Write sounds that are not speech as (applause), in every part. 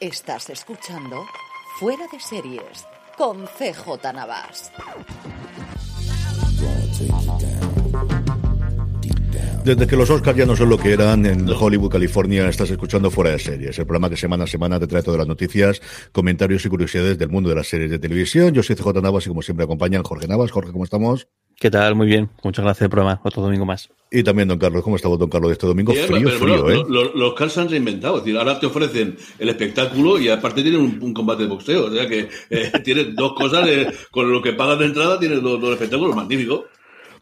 Estás escuchando Fuera de Series con CJ Navas. Desde que los Oscars ya no son lo que eran en Hollywood, California, estás escuchando Fuera de Series, el programa que semana a semana te trae todas las noticias, comentarios y curiosidades del mundo de las series de televisión. Yo soy CJ Navas y como siempre acompañan Jorge Navas. Jorge, ¿cómo estamos? ¿Qué tal? Muy bien. Muchas gracias por el programa. Otro domingo más. Y también, don Carlos, ¿cómo estamos, don Carlos, de este domingo? Frío, pero, frío, bueno, ¿eh? Los, los Cars se han reinventado. Es decir, ahora te ofrecen el espectáculo y aparte tienen un, un combate de boxeo. O sea que eh, (laughs) tienes dos cosas, de- con lo que pagas de entrada tienes dos, dos espectáculos magníficos.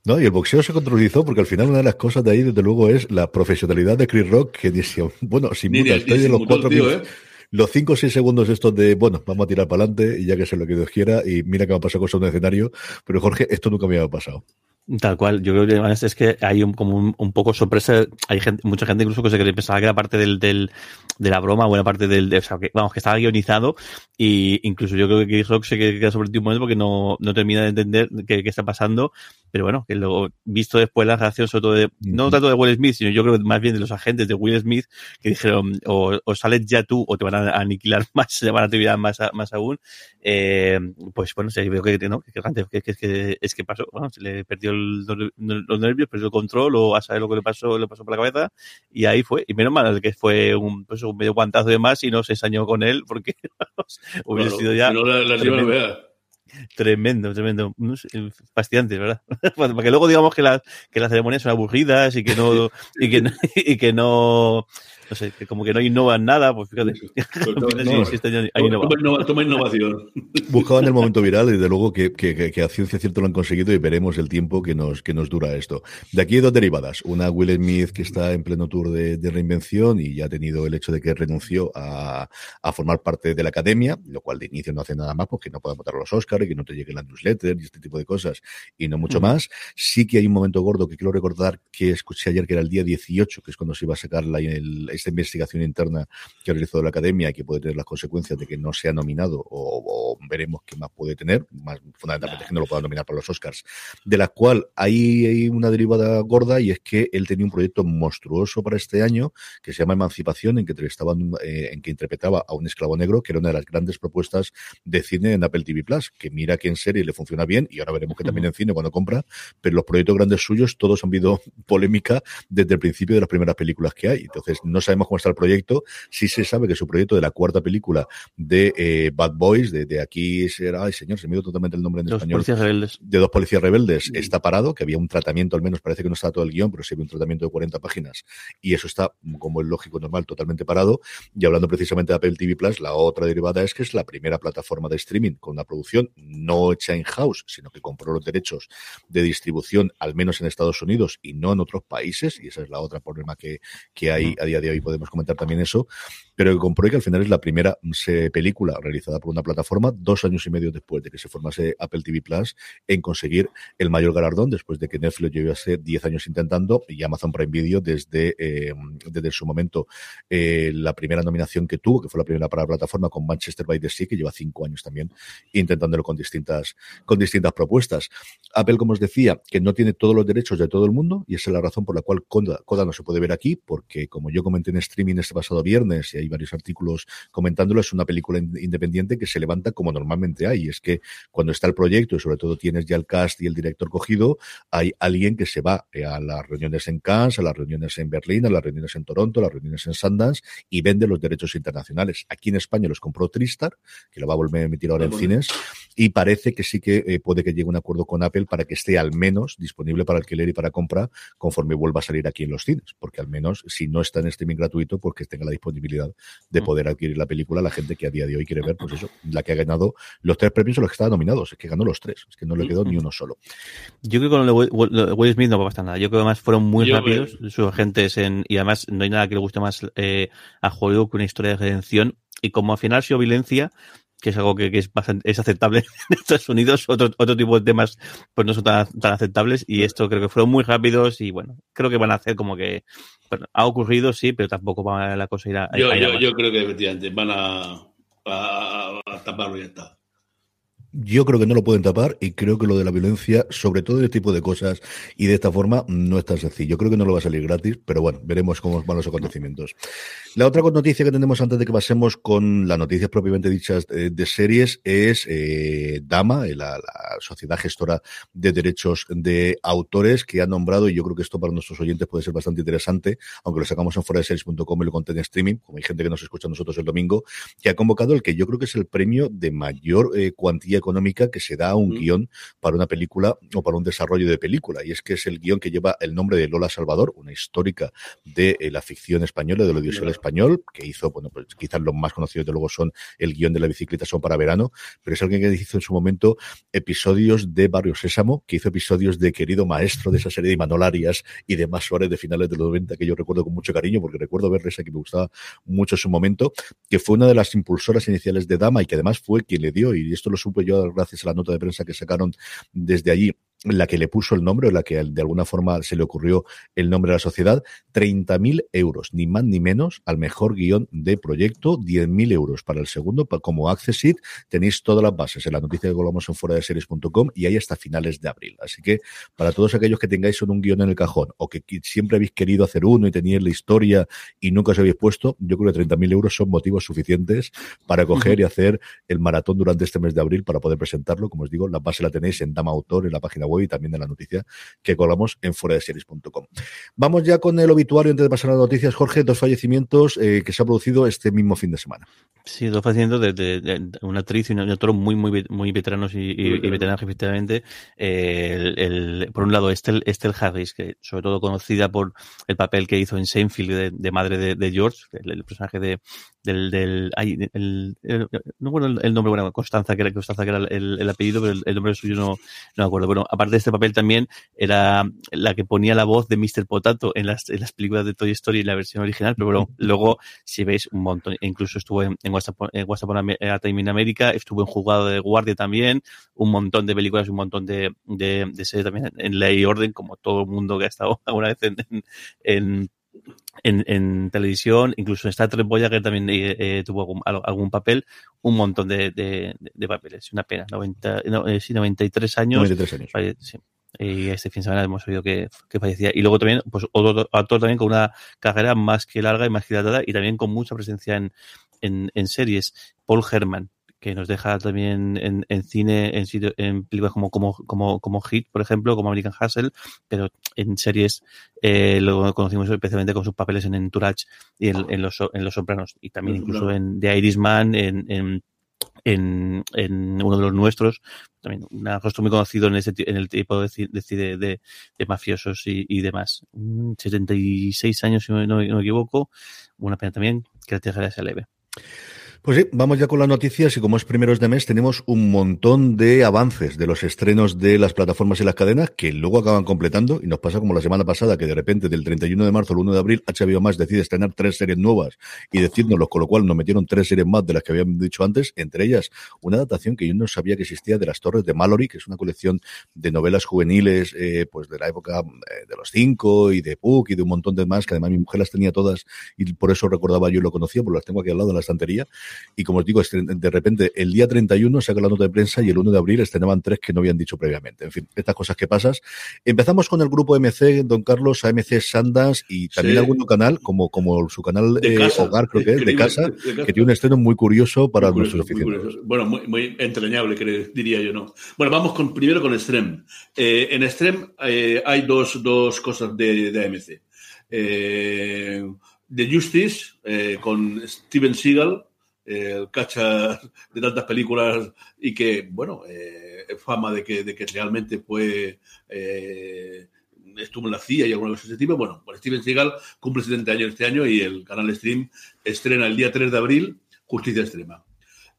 No, y el boxeo se controlizó porque al final una de las cosas de ahí, desde luego, es la profesionalidad de Chris Rock, que dice, (laughs) bueno, sin duda, estoy de los cuatro tío, minutos- ¿eh? Los cinco o seis segundos estos de, bueno, vamos a tirar para adelante y ya que sea lo que Dios quiera, y mira que me ha pasado cosas en un escenario, pero Jorge, esto nunca me había pasado. Tal cual, yo creo que además es que hay un, como un, un poco sorpresa, hay gente, mucha gente incluso que se pensaba que era parte del, del, de la broma, buena parte del, de, o sea, que, vamos, que estaba guionizado. Y incluso yo creo que Chris Rock se queda sobre ti un momento porque no, no termina de entender qué, qué está pasando, pero bueno, que luego, visto después la reacción sobre todo de, no tanto de Will Smith, sino yo creo que más bien de los agentes de Will Smith que dijeron, o, o sales ya tú o te van a aniquilar (laughs) más, se van a terminar más, a- más aún, eh, pues bueno, sí, veo que, ¿no? que, que, que, que, es que pasó, bueno, se le perdió el, los nervios, perdió el control o a saber lo que le pasó, le pasó por la cabeza y ahí fue. Y menos mal que fue un, pues, un medio guantazo de más y no se ensañó con él porque (laughs) vamos, hubiera Claro, sido ya no, la- la tremendo, tremendo, tremendo. Fascinante, ¿verdad? (laughs) Para que luego digamos que las, que las ceremonias son aburridas y que no, y (laughs) que y que no, no sé, que como que no innovan nada, pues fíjate. (laughs) Toma, innovación. (laughs) Buscaban el momento viral y desde luego que, que, que- que a ciencia cierta lo han conseguido y veremos el tiempo que nos, que nos dura esto. De aquí hay dos derivadas. Una Will Smith que está en pleno tour de, de reinvención y ya ha tenido el hecho de que renunció a, a formar parte de la academia, lo cual de inicio no hace nada más porque no puede votar a los Oscars y que no te lleguen las newsletters y este tipo de cosas y no mucho más. Sí que hay un momento gordo que quiero recordar que escuché ayer que era el día 18, que es cuando se iba a sacar la, el- esta investigación interna que ha realizado la academia y que puede tener las consecuencias de que no sea nominado o, o veremos qué más puede tener, más fundamentalmente que no lo pueda nominar para los Oscars, de la cual hay, hay una derivada gorda y es que él tenía un proyecto monstruoso para este año que se llama Emancipación, en que eh, en que interpretaba a un esclavo negro, que era una de las grandes propuestas de cine en Apple TV Plus, que mira que en serie le funciona bien y ahora veremos que también en cine cuando compra, pero los proyectos grandes suyos todos han habido polémica desde el principio de las primeras películas que hay. Entonces, no sabemos cómo está el proyecto. Sí se sabe que su proyecto de la cuarta película de eh, Bad Boys, de, de aquí será, ay señor, se me dio totalmente el nombre en Los español. policías rebeldes. De dos policías rebeldes está parado, que había un tratamiento, al menos parece que no está todo el guion, pero sí había un tratamiento de 40 páginas y eso está, como es lógico, normal, totalmente parado. Y hablando precisamente de Apple TV Plus, la otra derivada es que es la primera plataforma de streaming con una producción no hecha en house, sino que compró los derechos de distribución, al menos en Estados Unidos y no en otros países, y esa es la otra problema que, que hay a día de hoy, podemos comentar también eso, pero que compró que al final es la primera se, película realizada por una plataforma dos años y medio después de que se formase Apple TV Plus en conseguir el mayor galardón después de que Netflix llevase 10 años intentando y Amazon Prime Video desde, eh, desde su momento eh, la primera nominación que tuvo, que fue la primera para la plataforma con Manchester by the Sea, que lleva cinco años también intentándolo con distintas, con distintas propuestas. Apple, como os decía, que no tiene todos los derechos de todo el mundo y esa es la razón por la cual Coda, Coda no se puede ver aquí, porque como yo comenté en streaming este pasado viernes y hay varios artículos comentándolo, es una película independiente que se levanta como normalmente hay. Es que cuando está el proyecto y sobre todo tienes ya el cast y el director cogido, hay alguien que se va eh, a las reuniones en Cannes, a las reuniones en Berlín, a las reuniones en Toronto, a las reuniones en Sundance y vende los derechos internacionales. Aquí en España los compró Tristar, que lo va a volver a emitir ahora en cines, y parece que sí que eh, puede que llegue un acuerdo con Apple para que esté al menos disponible para alquiler y para compra conforme vuelva a salir aquí en los cines, porque al menos si no está en streaming gratuito, porque pues tenga la disponibilidad de mm. poder adquirir la película la gente que a día de hoy quiere ver, pues eso, la que ha ganado los tres premios o los que estaban nominados, es que ganó los tres, es que no le quedó ni uno solo. Yo creo que con Will Smith no va a pasar nada. Yo creo que además fueron muy rápidos sus agentes en, y además no hay nada que le guste más eh, a Hollywood que una historia de redención. Y como al final ha sido violencia, que es algo que, es, bastante, es aceptable (laughs) en Estados Unidos, otro, otro tipo de temas pues no son tan, tan aceptables y esto creo que fueron muy rápidos y bueno, creo que van a hacer como que ha ocurrido, sí, pero tampoco va la cosa ir a... Yo, yo, yo, creo que efectivamente van a, a, a taparlo y ya está. Yo creo que no lo pueden tapar y creo que lo de la violencia, sobre todo este tipo de cosas y de esta forma, no es tan sencillo. Yo creo que no lo va a salir gratis, pero bueno, veremos cómo van los acontecimientos. La otra noticia que tenemos antes de que pasemos con las noticias propiamente dichas de, series es eh, Dama, eh, la, sociedad gestora de derechos de autores que ha nombrado, y yo creo que esto para nuestros oyentes puede ser bastante interesante, aunque lo sacamos en fuera de series.com y lo conté en streaming, como hay gente que nos escucha a nosotros el domingo, que ha convocado el que yo creo que es el premio de mayor eh, cuantía económica que se da a un guion para una película o para un desarrollo de película. Y es que es el guion que lleva el nombre de Lola Salvador, una histórica de eh, la ficción española, del audiovisual español, que hizo, bueno, pues quizás los más conocidos de luego son el guion de la bicicleta son para verano, pero es alguien que hizo en su momento episodios de Barrio Sésamo, que hizo episodios de Querido Maestro, de esa serie de Manolarias y demás Suárez de finales de los 90 que yo recuerdo con mucho cariño, porque recuerdo ver esa que me gustaba mucho en su momento, que fue una de las impulsoras iniciales de Dama y que además fue quien le dio, y esto lo supe yo gracias a la nota de prensa que sacaron desde allí la que le puso el nombre o la que de alguna forma se le ocurrió el nombre a la sociedad, 30.000 euros, ni más ni menos, al mejor guion de proyecto, 10.000 euros para el segundo, como Accessit, tenéis todas las bases en la noticia que colgamos en fuera de series.com y ahí hasta finales de abril. Así que para todos aquellos que tengáis un guion en el cajón o que siempre habéis querido hacer uno y teníais la historia y nunca os habéis puesto, yo creo que 30.000 euros son motivos suficientes para coger y hacer el maratón durante este mes de abril para poder presentarlo. Como os digo, la base la tenéis en Dama Autor, en la página web y también en la noticia que colgamos en de series.com. Vamos ya con el obituario antes de pasar a las noticias. Jorge, dos fallecimientos eh, que se ha producido este mismo fin de semana. Sí, dos fallecimientos de, una actriz y un actor muy, muy, muy veteranos y, veteranos, efectivamente. Eh, por un lado, Estelle, Harris, que sobre todo conocida por el papel que hizo en Seinfeld de, madre de, George, el, personaje de, del, del el, no bueno el, nombre bueno Constanza que era Constanza que era el, apellido pero el, nombre suyo no, no me acuerdo bueno aparte de este papel también era la que ponía la voz de Mr. Potato en las, en las películas de Toy Story en la versión original pero bueno luego si veis un montón incluso estuvo en, en WhatsApp en WhatsApp Time in America estuvo en Jugado de Guardia también un montón de películas un montón de, de, de series también en Ley y Orden como todo el mundo que ha estado (laughs) alguna vez en, en en, en, televisión, incluso en Star Trek Voyager también eh, eh tuvo algún, algún, papel, un montón de, de, de papeles, una pena, 90, no, eh, sí, 93 años. 93 años. Falle, sí. Y este fin de semana hemos oído que, que fallecía. Y luego también, pues otro actor también con una carrera más que larga y más que dilatada y también con mucha presencia en, en, en series, Paul Herman, que nos deja también en, en cine, en, sitio, en películas como, como, como, como Hit, por ejemplo, como American Hustle, pero en series eh, lo conocimos especialmente con sus papeles en Entourage y en, en los, en Los Sopranos, y también incluso en The Irishman, en, en en, en, uno de los nuestros, también un rostro muy conocido en, ese, en el tipo de, de, de, de mafiosos y, y, demás. 76 años, si no, no, me equivoco, una pena también que la tierra sea leve. Pues sí, vamos ya con las noticias y como es primeros de mes tenemos un montón de avances de los estrenos de las plataformas y las cadenas que luego acaban completando y nos pasa como la semana pasada que de repente del 31 de marzo al 1 de abril HBO Max decide estrenar tres series nuevas y decírnoslo, con lo cual nos metieron tres series más de las que habían dicho antes, entre ellas una adaptación que yo no sabía que existía de las Torres de Mallory, que es una colección de novelas juveniles eh, pues de la época eh, de los cinco y de Puck y de un montón de más, que además mi mujer las tenía todas y por eso recordaba yo lo conocía, porque las tengo aquí al lado en la estantería y como os digo, de repente el día 31 saca la nota de prensa y el 1 de abril estrenaban tres que no habían dicho previamente. En fin, estas cosas que pasas. Empezamos con el grupo MC, don Carlos, AMC Sandas y también algún canal, como, como su canal eh, Hogar, creo que es, de casa, que tiene un estreno muy curioso para nuestros aficionados. Bueno, muy, entrañable, diría yo, ¿no? Bueno, vamos con, primero con Stream. Eh, en Stream eh, hay dos, dos cosas de, de AMC. The Justice, con Steven Seagal, el cacha de tantas películas y que, bueno, eh, fama de que, de que realmente fue. Eh, estuvo en la CIA y alguna cosa de ese tipo. Bueno, pues Steven Seagal cumple 70 años este año y el canal Stream estrena el día 3 de abril Justicia Extrema.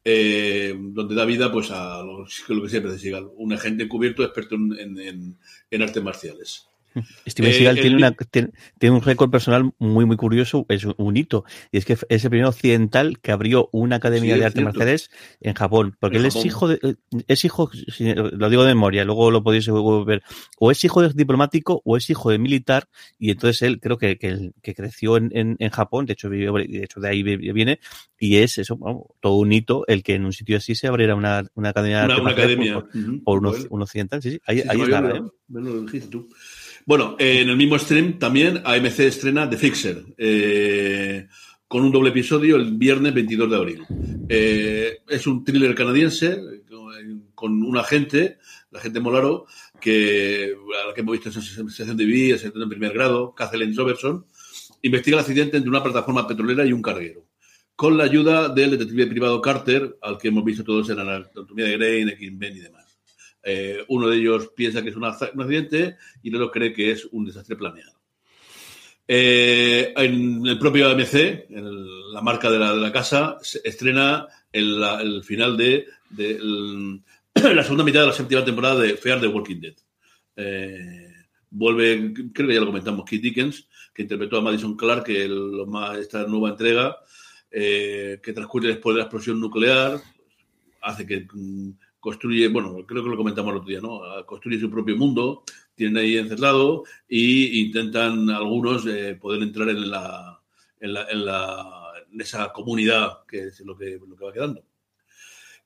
Eh, donde da vida pues a lo, que siempre de Seagal, un agente encubierto experto en, en artes marciales. Steven Seagal eh, tiene, un récord personal muy, muy curioso, es un hito, y es que es el primer occidental que abrió una academia de artes marciales en Japón, porque él es hijo de, eh, es hijo, lo digo de memoria, luego lo podéis ver, o es hijo de diplomático o es hijo de militar, y entonces él creo que, que, creció en, en, Japón, de hecho, de hecho de ahí viene, y es eso, todo un hito el que en un sitio así se abriera una, una academia de artes por, un, occidental, sí, sí, ahí, ahí está. ¿eh? lo dijiste tú. Bueno, en el mismo stream también AMC estrena The Fixer, eh, con un doble episodio el viernes 22 de abril. Eh, es un thriller canadiense con un agente, la agente Molaro, que, a la que hemos visto en sesión de vida, en primer grado, Kathleen Robertson, investiga el accidente entre una plataforma petrolera y un carguero con la ayuda del detective privado Carter, al que hemos visto todos en la anatomía de Grey, en X-Men y demás. Eh, uno de ellos piensa que es un accidente y el otro cree que es un desastre planeado. Eh, en el propio AMC, la marca de la, casa, se estrena el, final de, (clears throat) la segunda mitad de la séptima temporada de Fear the Walking Dead. Eh, vuelve, creo que ya lo comentamos, Keith Dickens, que interpretó a Madison Clark, que esta nueva entrega, que transcurre después de la explosión nuclear, hace que mm, construye, bueno, creo que lo comentamos el otro día, ¿no? Construye su propio mundo, tienen ahí encerrado y intentan algunos eh, poder entrar en la, en la, en la en esa comunidad que es lo que, lo que va quedando.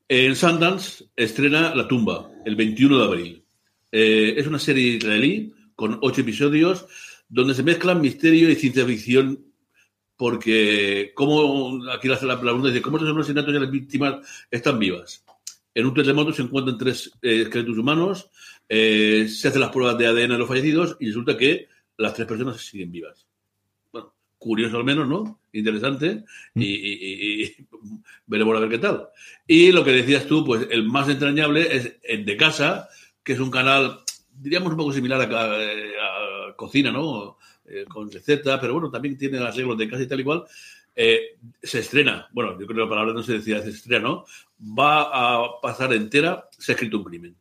En Sundance estrena La tumba el 21 de abril. Eh, es una serie israelí con ocho episodios donde se mezclan misterio y ciencia ficción porque cómo aquí hace la pregunta dice cómo los asesinatos y las víctimas están vivas en un terremoto se encuentran tres eh, esqueletos humanos, eh, se hacen las pruebas de ADN de los fallecidos y resulta que las tres personas siguen vivas. Bueno, curioso al menos, ¿no? Interesante mm. y, (laughs) veremos a ver qué tal. Y lo que decías tú, pues el más entrañable es el de casa, que es un canal, diríamos un poco similar a, cocina, ¿no? Eh, con recetas, pero bueno, también tiene las reglas de casa y tal y cual. Eh, se estrena, bueno, yo creo que la palabra no se decía se estrena, ¿no? Va a pasar entera, se ha escrito un crimen.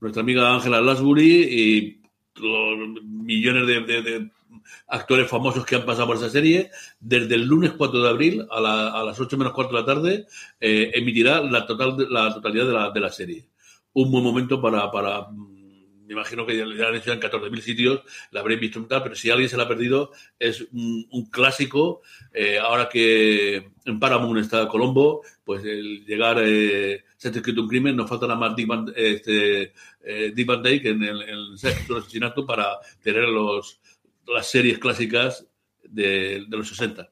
Nuestra amiga Ángela Lasbury y los millones de, actores famosos que han pasado por esa serie, desde el lunes 4 de abril a, las 8 menos 4 de la tarde, eh, emitirá la, total, la totalidad de la, de la serie. Un buen momento para, para me imagino que ya han hecho en 14.000 sitios, la habréis visto tal, pero si alguien se la ha perdido, es un, clásico. Eh, ahora que en Paramount está Colombo, pues el llegar, eh, se ha escrito un crimen, nos falta nada más Dick Van, este, eh, Dyke en el, el asesinato para tener los, las series clásicas de los 60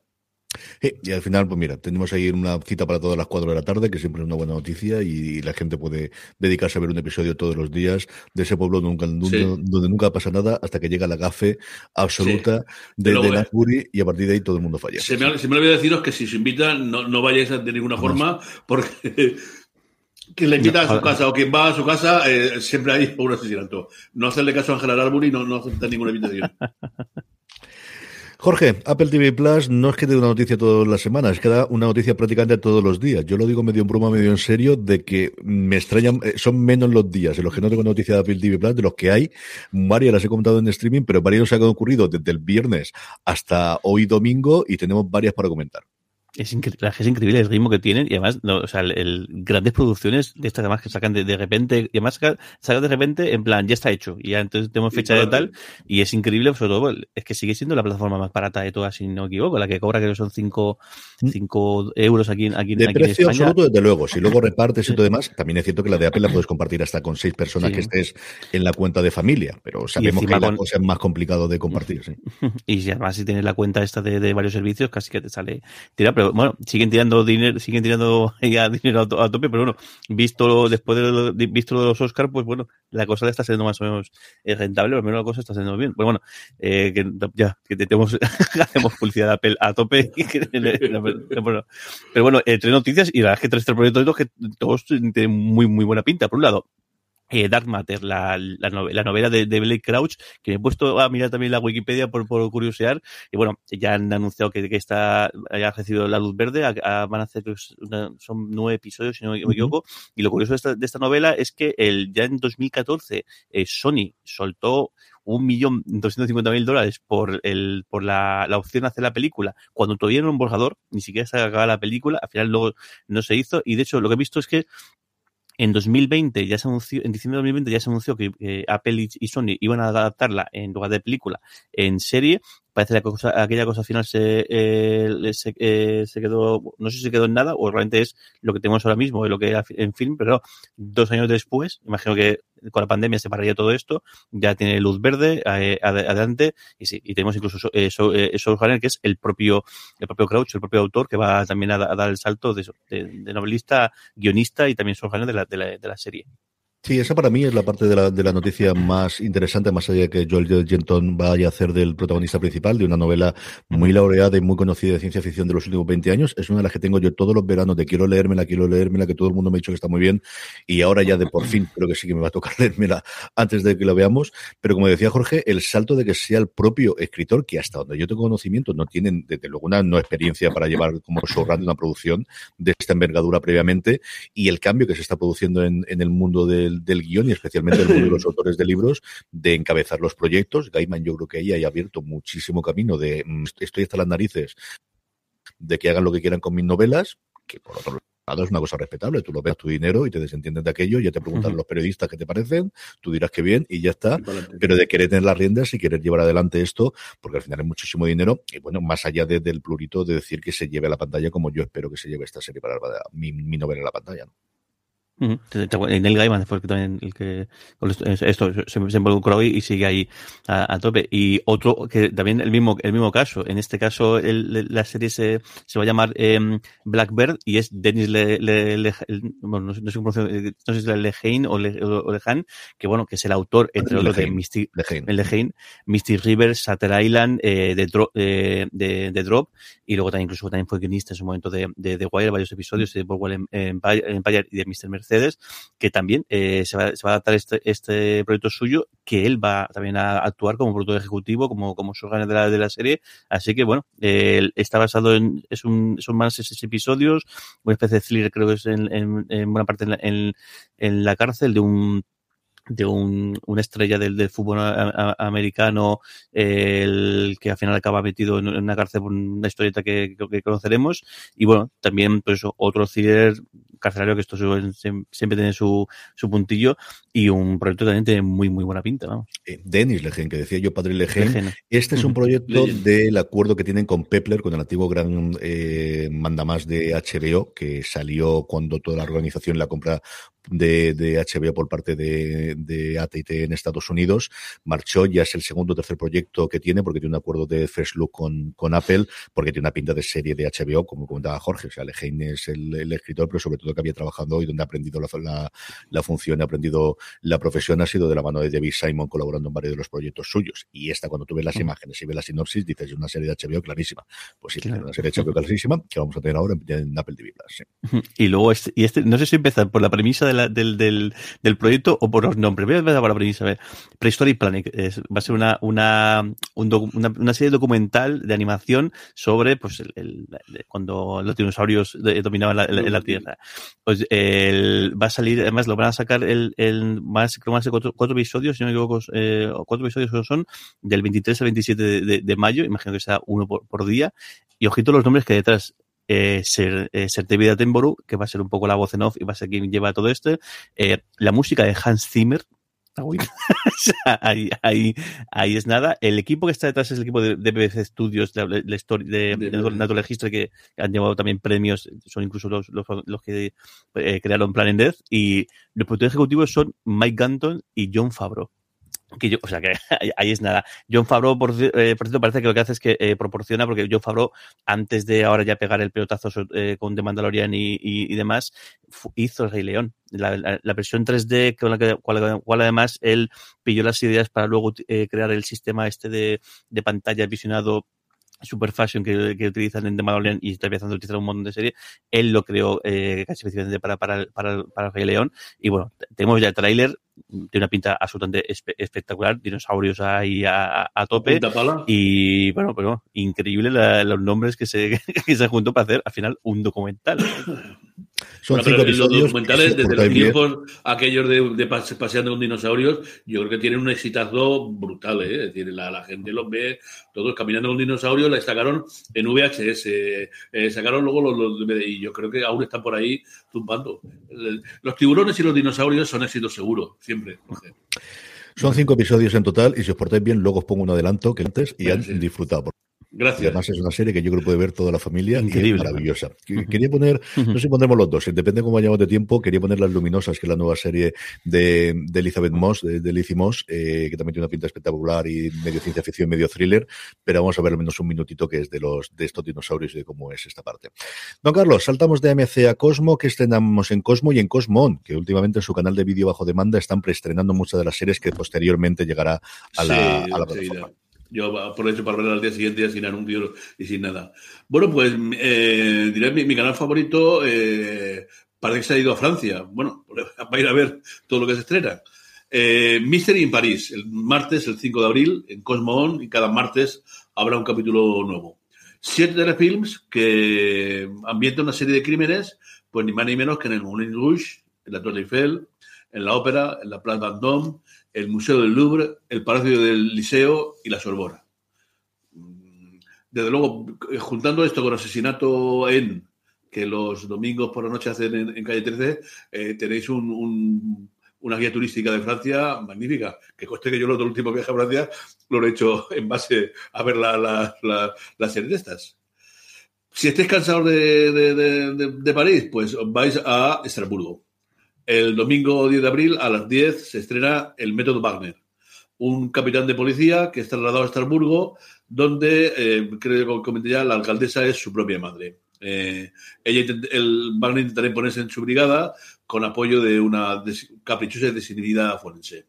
y al final, pues mira, tenemos ahí una cita para todas las 4 de la tarde, que siempre es una buena noticia, y, la gente puede dedicarse a ver un episodio todos los días de ese pueblo nunca, donde nunca pasa nada hasta que llega la gafe absoluta de, de y a partir de ahí todo el mundo falla. Se me, se me olvidó deciros que si se invitan, no, no vayáis de ninguna forma, porque (laughs) quien le invita a su casa o quien va a su casa, eh, siempre hay un asesinato. No hacerle caso a Ángela Arburi, no, no aceptar ninguna invitación. (laughs) Jorge, Apple TV Plus no es que dé una noticia todas las semanas, es que da una noticia prácticamente todos los días. Yo lo digo medio en broma, medio en serio, de que me extrañan, eh, son menos los días en los que no tengo noticia de Apple TV Plus, de los que hay. Varias las he comentado en streaming, pero varios se han ocurrido desde el viernes hasta hoy domingo y tenemos varias para comentar. Es, increíble, es increíble el ritmo que tienen y además, no, o sea, el, grandes producciones de estas además que sacan de, de repente, y además sacan, sacan, de repente en plan, ya está hecho y ya entonces tenemos fecha de tal y es increíble, sobre todo, es que sigue siendo la plataforma más barata de todas, si no me equivoco, la que cobra que son 5 cinco euros aquí, aquí, de aquí precio en España. absoluto, desde luego. Si luego repartes y todo demás, también es cierto que la de Apple la puedes compartir hasta con seis personas Sí. que estés en la cuenta de familia, pero sabemos que la con- cosa es más complicado de compartir. sí. (laughs) Y además si tienes la cuenta esta de, de varios servicios, casi que te sale tira, pero bueno, siguen tirando dinero, siguen tirando (laughs) ya dinero a, to- a tope, pero bueno, visto lo- después de, lo- visto los Oscar, pues bueno, la cosa está siendo más o menos eh, rentable, o al menos la cosa está siendo bien. Pues bueno, eh, que ya, que te- tenemos, (laughs) hacemos publicidad de Apple a tope. (laughs) pero bueno, eh, tres noticias y la verdad es que tres, tres proyectos que todos tienen muy, muy buena pinta. Por un lado, eh, Dark Matter, la, la, nove- la novela de, de Blake Crouch, que me he puesto a mirar también la Wikipedia por, por curiosear, y bueno, ya han anunciado que, que está, haya recibido la luz verde, a- a- van a hacer, pues, una- son nueve episodios, si no me equivoco, y lo curioso de esta, de esta novela es que el, ya en 2014 eh, Sony soltó un millón doscientos mil dólares por el por la, la opción de hacer la película cuando todavía no era un borrador ni siquiera se acababa la película al final luego no se hizo y de hecho lo que he visto es que en 2020 ya se anunció, en diciembre de 2020 ya se anunció que eh, Apple y, y Sony iban a adaptarla en lugar de película en serie. Parece que cosa, aquella cosa final se, eh, se, eh, se quedó, no sé si se quedó en nada o realmente es lo que tenemos ahora mismo, es lo que era en film, pero dos años después, imagino que con la pandemia se pararía todo esto, ya tiene luz verde eh, ad- adelante y sí, y tenemos incluso so, eh, so, eh, que es el propio, el propio Crouch, el propio autor, que va también a, a dar el salto de, eso, de, novelista, guionista y también Hanner de la, de la, de la serie. Sí, esa para mí es la parte de la, de la noticia más interesante, más allá de que Joel Genton vaya a hacer del protagonista principal de una novela muy laureada y muy conocida de ciencia ficción de los últimos 20 años. Es una de las que tengo yo todos los veranos de quiero leérmela, quiero leérmela, que todo el mundo me ha dicho que está muy bien. Y ahora ya de por fin creo que sí que me va a tocar (laughs) leérmela antes de que la veamos. Pero como decía Jorge, el salto de que sea el propio escritor, que hasta donde yo tengo conocimiento no tienen, desde luego, una no experiencia para llevar como showrunner una producción de esta envergadura previamente y el cambio que se está produciendo en, en el mundo del, del guion y especialmente mundo de los (laughs) autores de libros de encabezar los proyectos. Gaiman yo creo que ahí ha abierto muchísimo camino de mm, estoy hasta las narices de que hagan lo que quieran con mis novelas, que por otro lado es una cosa respetable. Tú lo ves tu dinero y te desentiendes de aquello, ya te preguntan los periodistas qué te parecen, tú dirás que bien y ya está pero de querer tener las riendas y querer llevar adelante esto, porque al final es muchísimo dinero, y bueno, más allá de- del plurito de decir que se lleve a la pantalla como yo espero que se lleve esta serie para la- mi, mi novela a la pantalla. ¿no? Ujú. Te- te- Neil Gaiman fue el que también el que esto, se, se involucró y, y sigue ahí a, a tope. Y otro que también el mismo el mismo caso. En este caso el- la serie se, se va a llamar em, Blackbird y es Denis Le, Le- Le- el- bueno, no, sé, cómo sé si es Lehane o, Le, o Lehan, que bueno, que es el autor entre otros de el Lehane, Mystic River, Shutter Island, eh, de, Dro- eh, de, de Drop y luego también incluso también fue guionista en su momento de, de, de Wire, varios episodios de Boardwalk Empire, Empire y de Mr. Mercedes, que también eh, se, va, se va a adaptar este, este proyecto suyo, que él va también a actuar como productor ejecutivo, como, como showrunner de la, de la serie. Así que bueno, eh, está basado en, es un, son más de seis episodios, una especie de thriller creo que es en, en, en buena parte en la, en la cárcel de un de un, una estrella del, del fútbol a- a- americano, eh, el que al final acaba metido en, en una cárcel por una historieta que, que, que conoceremos. Y bueno, también, pues eso, otro thriller carcelario que esto siempre tiene su, su puntillo y un proyecto también de muy, muy buena pinta, vamos. Eh, Denis Lehen, que decía yo, padre Lehen. Este es un proyecto del acuerdo que tienen con Pepler, con el antiguo gran eh, mandamás de HBO, que salió cuando toda la organización la compra de, de HBO por parte de, de AT&T en Estados Unidos. Marchó, ya es el segundo o tercer proyecto que tiene, porque tiene un acuerdo de First Look con, con Apple, porque tiene una pinta de serie de HBO, como comentaba Jorge. O sea, Lehane es el, el escritor, pero sobre todo que había trabajado y donde ha aprendido la, la, la función, ha aprendido la profesión, ha sido de la mano de David Simon colaborando en varios de los proyectos suyos. Y esta, cuando tú ves las Mm. imágenes y ves la sinopsis, dices, es una serie de HBO clarísima. Pues sí, Claro. una serie de HBO (laughs) clarísima que vamos a tener ahora en, en Apple TV Plus. sí. Y luego, este, y este, no sé si empezar por la premisa de la, del, del, del, proyecto o por los nombres. Voy a por la premisa. A ver. Prehistory Planet es, va a ser una, una, un docu, una, una, serie documental de animación sobre pues el, el, cuando los dinosaurios dominaban la, la, la Tierra. Pues el, va a salir, además lo van a sacar el, el más, creo más de cuatro, cuatro episodios, si no me equivoco, eh, cuatro episodios son del 23 al 27 de, de, de mayo, imagino que sea uno por, por día. Y ojito los nombres que hay detrás eh, Ser, eh, Ser David Attenborough, que va a ser un poco la voz en off y va a ser quien lleva todo esto. Eh, la música de Hans Zimmer. (laughs) ahí, ahí, ahí es nada. El equipo que está detrás es el equipo de, de BBC Studios, de, de, de, de, Nato Registre, que han llevado también premios, son incluso los, los, los que eh, crearon Planet Death. Y los productores ejecutivos son Mike Ganton y John Favreau que yo, o sea que (laughs) ahí es nada. John Favreau, por, eh, por cierto, parece que lo que hace es que eh, proporciona, porque John Favreau, antes de ahora ya pegar el pelotazo eh, con The Mandalorian y, y, demás, hizo el Rey León. La, la, versión 3D, con la que, cual, cual, además él pilló las ideas para luego eh, crear el sistema este de, de pantalla visionado super fashion que, que, utilizan en The Mandalorian y está empezando a utilizar un montón de series, él lo creó casi específicamente para, para, para, para Rey León. Y bueno, tenemos ya el tráiler, tiene una pinta absolutamente espe espectacular, dinosaurios ahí a, tope. Y bueno, pero increíble la, los nombres que se, (laughs) que se juntó para hacer al final un documental. Son bueno, cinco los documentales, desde los tiempos aquellos de, de, paseando con dinosaurios, yo creo que tienen un exitazo brutal, ¿eh? Es decir, la, la, gente los ve todos caminando con dinosaurios, la sacaron en VHS, eh, sacaron luego los, los, y yo creo que aún están por ahí tumbando. Los tiburones y los dinosaurios son éxitos seguros, siempre. Son cinco episodios en total y si os portáis bien, luego os pongo un adelanto que antes y han sí. disfrutado. Gracias. Y además es una serie que yo creo que puede ver toda la familia Increíble. y es maravillosa. Quería poner, (laughs) no sé si pondremos los dos, depende de cómo vayamos de tiempo, quería poner Las Luminosas, que es la nueva serie de, de Elizabeth Moss, de, de Lizzie Moss, eh, que también tiene una pinta espectacular y medio ciencia ficción, medio thriller, pero vamos a ver al menos un minutito que es de los de estos dinosaurios y de cómo es esta parte. Don Carlos, saltamos de AMC a Cosmo, que estrenamos en Cosmo y en Cosmon, que últimamente en su canal de vídeo bajo demanda están preestrenando muchas de las series que posteriormente llegará a la, sí, a la plataforma. Sí, yo aprovecho para verla al día siguiente sin anuncios y sin nada. Bueno, pues eh, diré mi, mi, canal favorito eh, parece que se ha ido a Francia. Bueno, va a ir a ver todo lo que se estrena. Eh, Mystery en París, el martes, el 5 de abril, en Cosmon, y cada martes habrá un capítulo nuevo. Siete telefilms que ambientan una serie de crímenes, pues ni más ni menos que en el Moulin Rouge, en la Torre Eiffel, en la Ópera, en la Place Vendôme, el Museo del Louvre, el Palacio del Liceo y la Sorbona. Desde luego, juntando esto con asesinato en que los domingos por la noche hacen en, calle 13, eh, tenéis un, un, una guía turística de Francia magnífica. Que coste que yo los últimos viajes a Francia lo he hecho en base a ver la, la, la, la serie de estas. Si estáis cansados de, de, de, de París, pues vais a Estrasburgo el domingo 10 de abril a las 10 se estrena El Método Wagner, un capitán de policía que está trasladado a Estrasburgo, donde, eh, creo que comenté ya, la alcaldesa es su propia madre. Eh, ella, el Wagner intentará imponerse en su brigada con apoyo de una des, caprichosa desinhibida forense.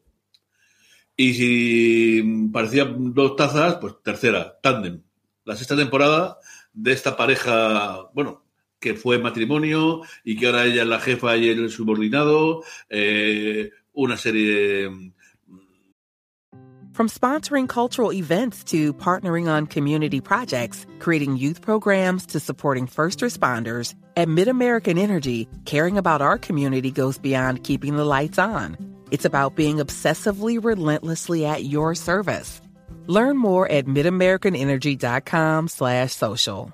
Y si parecían dos tazas, pues tercera, Tandem. La sexta temporada de esta pareja, bueno, que fue matrimonio y que ahora ella es la jefa y él el subordinado, eh, una serie. From sponsoring cultural events to partnering on community projects, creating youth programs to supporting first responders, at MidAmerican Energy, caring about our community goes beyond keeping the lights on. It's about being obsessively relentlessly at your service. Learn more at midamericanenergy.com slash social.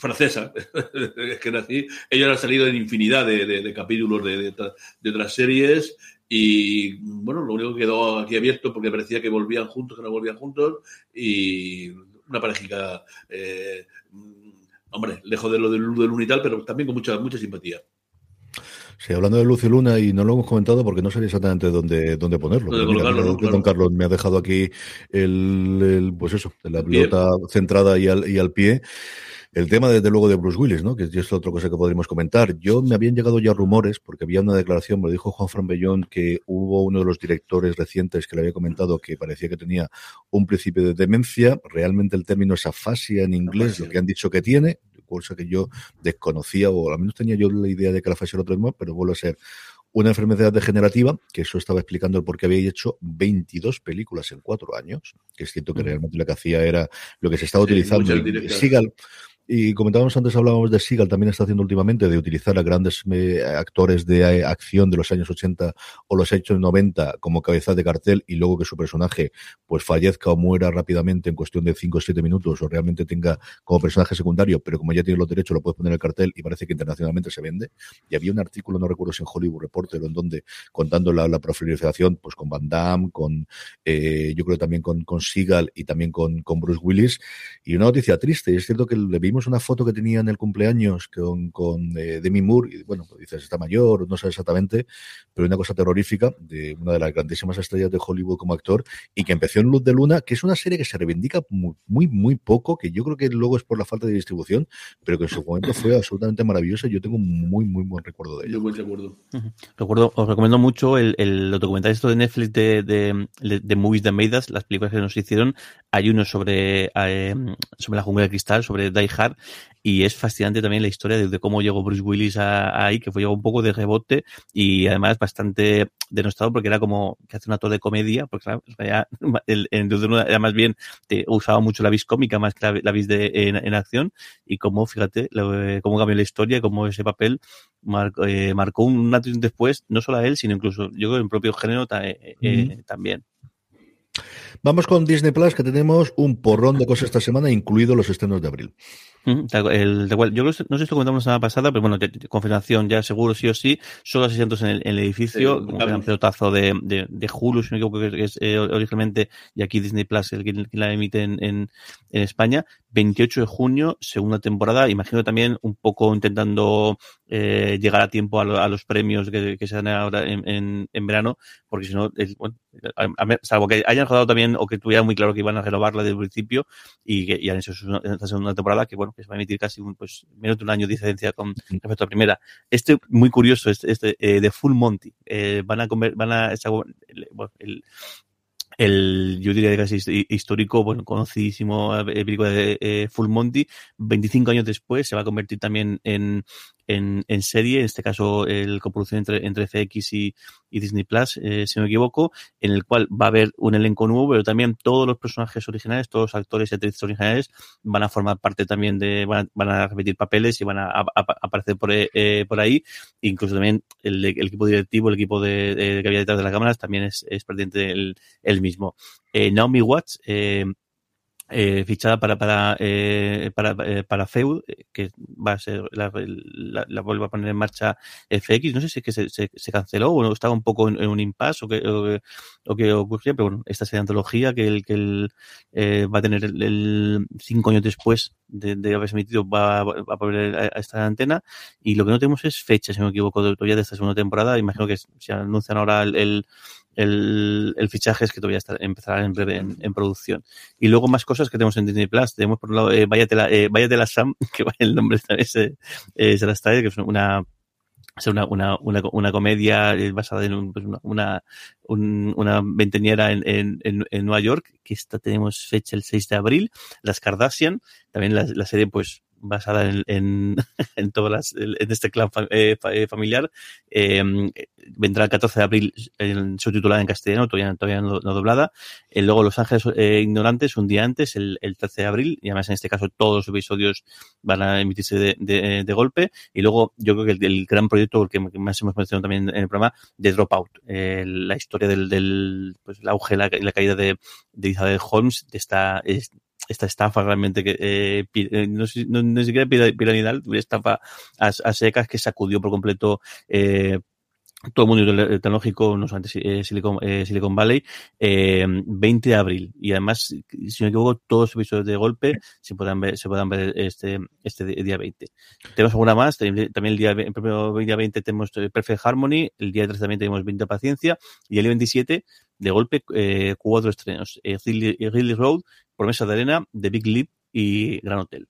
francesa, (laughs) es que era así. Ellos han salido en infinidad de, de, de capítulos de, de, otras series y, bueno, lo único que quedó aquí abierto porque parecía que volvían juntos, que no volvían juntos y una parejica, eh, hombre, lejos de lo del, del y tal, pero también con mucha, mucha simpatía. Sí, hablando de Luz y Luna, y no lo hemos comentado porque no sé exactamente dónde, dónde ponerlo. Don Carlos me ha dejado aquí el, pues eso, la pelota centrada y al, y al pie. El tema, desde luego, de Bruce Willis, ¿no? Que es otra cosa que podríamos comentar. Yo me habían llegado ya rumores, porque había una declaración, me lo dijo Juan Fran Bellón, que hubo uno de los directores recientes que le había comentado que parecía que tenía un principio de demencia. Realmente el término es afasia en inglés, lo que han dicho que tiene, cosa que yo desconocía, o al menos tenía yo la idea de que la afasia era otro mismo, pero vuelve a ser una enfermedad degenerativa, que eso estaba explicando el por qué había hecho 22 películas en cuatro años, que es cierto que realmente lo que hacía era lo que se estaba utilizando. Y comentábamos antes, hablábamos de Seagal, también está haciendo últimamente de utilizar a grandes actores de eh, acción de los años 80 o los años 90 como cabeza de cartel y luego que su personaje pues fallezca o muera rápidamente en cuestión de 5 o 7 minutos o realmente tenga como personaje secundario, pero como ya tiene los derechos lo puedes poner en el cartel y parece que internacionalmente se vende. Y había un artículo, no recuerdo si en Hollywood Reporter en donde, contando la, la profilización pues con Van Damme, con eh, yo creo también con, con Seagal y también con, con Bruce Willis. Y una noticia triste, es cierto que le vimos una foto que tenía en el cumpleaños con, con eh, Demi Moore, y bueno, pues dices, está mayor, no sé exactamente, pero una cosa terrorífica de una de las grandísimas estrellas de Hollywood como actor, y que empezó en Luz de Luna, que es una serie que se reivindica muy, muy, muy poco, que yo creo que luego es por la falta de distribución, pero que en su momento fue absolutamente maravillosa y yo tengo un muy, muy buen recuerdo de ella. Yo de acuerdo. Recuerdo, os recomiendo mucho el, el documental esto de Netflix de, de, de, Movies de Meidas, las películas que nos hicieron. Hay uno sobre, eh, sobre la jungla de cristal, sobre Die Y es fascinante también la historia de, cómo llegó Bruce Willis ahí, que fue llegó un poco de rebote y además bastante denostado porque era como que hace un actor de comedia, porque claro, ya, (laughs) el, era más bien te usaba mucho la vis cómica más que la, vis de, en, acción. Y cómo, fíjate, cómo cambió la historia, cómo ese papel eh, marcó un antes después, no solo a él, sino incluso yo creo en el propio género eh, eh, también. Vamos con Disney Plus, que tenemos un porrón de cosas esta semana, incluidos los estrenos de abril. El, yo no sé si lo comentamos la semana pasada, pero bueno, confirmación ya seguro sí o sí, solo asientos en el, en el edificio, un pelotazo de, de, de, Hulu, si no me equivoco, que es eh, originalmente, y aquí Disney Plus, el que, la emite en, en, en, España, 28 de junio, segunda temporada, imagino también un poco intentando eh, llegar a tiempo a, los premios que, que, se dan ahora en, en, verano, porque si no, bueno, salvo que hayan rodado también o que tuviera muy claro que iban a renovarla desde el principio y que ya han hecho esta segunda temporada, que bueno, que se va a emitir casi un, pues, menos de un año de diferencia con respecto a primera. Este, muy curioso, este, este de Full Monty, eh, van a comer, van a, el, yo diría casi histórico, bueno, conocidísimo eh, película de eh, Full Monty, 25 años después se va a convertir también en, en, en serie, en este caso el coproducción entre, entre FX y, y Disney Plus, eh, si no me equivoco, en el cual va a haber un elenco nuevo, pero también todos los personajes originales, todos los actores y actrices originales van a formar parte también de, van a, van a repetir papeles y van a, a, a aparecer por, eh, por ahí, incluso también el, equipo directivo, el equipo de, de, que había detrás de las cámaras también es, es perteneciente el, el mismo. Eh, Naomi Watts, eh, eh, fichada para para eh, para, eh, para Feud, eh, que va a ser la, la, la, vuelve a poner en marcha FX. No sé si es que se, se, se canceló o estaba un poco en, un impasse o que, o, o que ocurría, pero bueno, esta serie antología que el que el, eh, va a tener el, el, cinco años después de, de haberse emitido va, va a poner a, esta antena y lo que no tenemos es fecha, si no me equivoco, todavía de esta segunda temporada. Imagino que se anuncian ahora el, el el, fichaje es que todavía está, empezará en breve en, en, producción. Y luego más cosas que tenemos en Disney Plus. Tenemos por un lado eh, Váyate la, eh, la Sam, (laughs) que el nombre es, eh, se las trae, que es una una, una, una, una comedia eh, basada en un, pues una, una, un, una venteniera en, en, en, Nueva York, que esta tenemos fecha el 6 de abril, Las Kardashian, también la, la serie pues basada en, en, (laughs) en todas las, en este clan eh, eh, familiar. Eh, vendrá el 14 de abril en, subtitulada en castellano, todavía, todavía no, no doblada. Eh, luego Los Ángeles eh, Ignorantes, un día antes, el, el 13 de abril, y además en este caso todos los episodios van a emitirse de, de, golpe. Y luego yo creo que el, el gran proyecto, que más hemos mencionado también en el programa, de Dropout, eh, la historia del, del pues, el auge, la, la caída de, de Isabel Holmes, de esta, esta estafa realmente que eh, eh no, no, no siquiera piramidal, estafa a, a, secas que sacudió por completo eh, todo el mundo tecnológico, no solamente Silicon, eh, Silicon Valley, eh, 20 de abril. Y además, si no me equivoco, todos los episodios de golpe se puedan ver, se puedan ver este, este día 20. Tenemos alguna más, también el día, el primero día 20 tenemos Perfect Harmony, el día 3 también tenemos 20 Paciencia, y el día 27, de golpe, eh, cuatro estrenos. Eh, Ridley Road, Promesa de Arena, The Big Leap y Gran Hotel.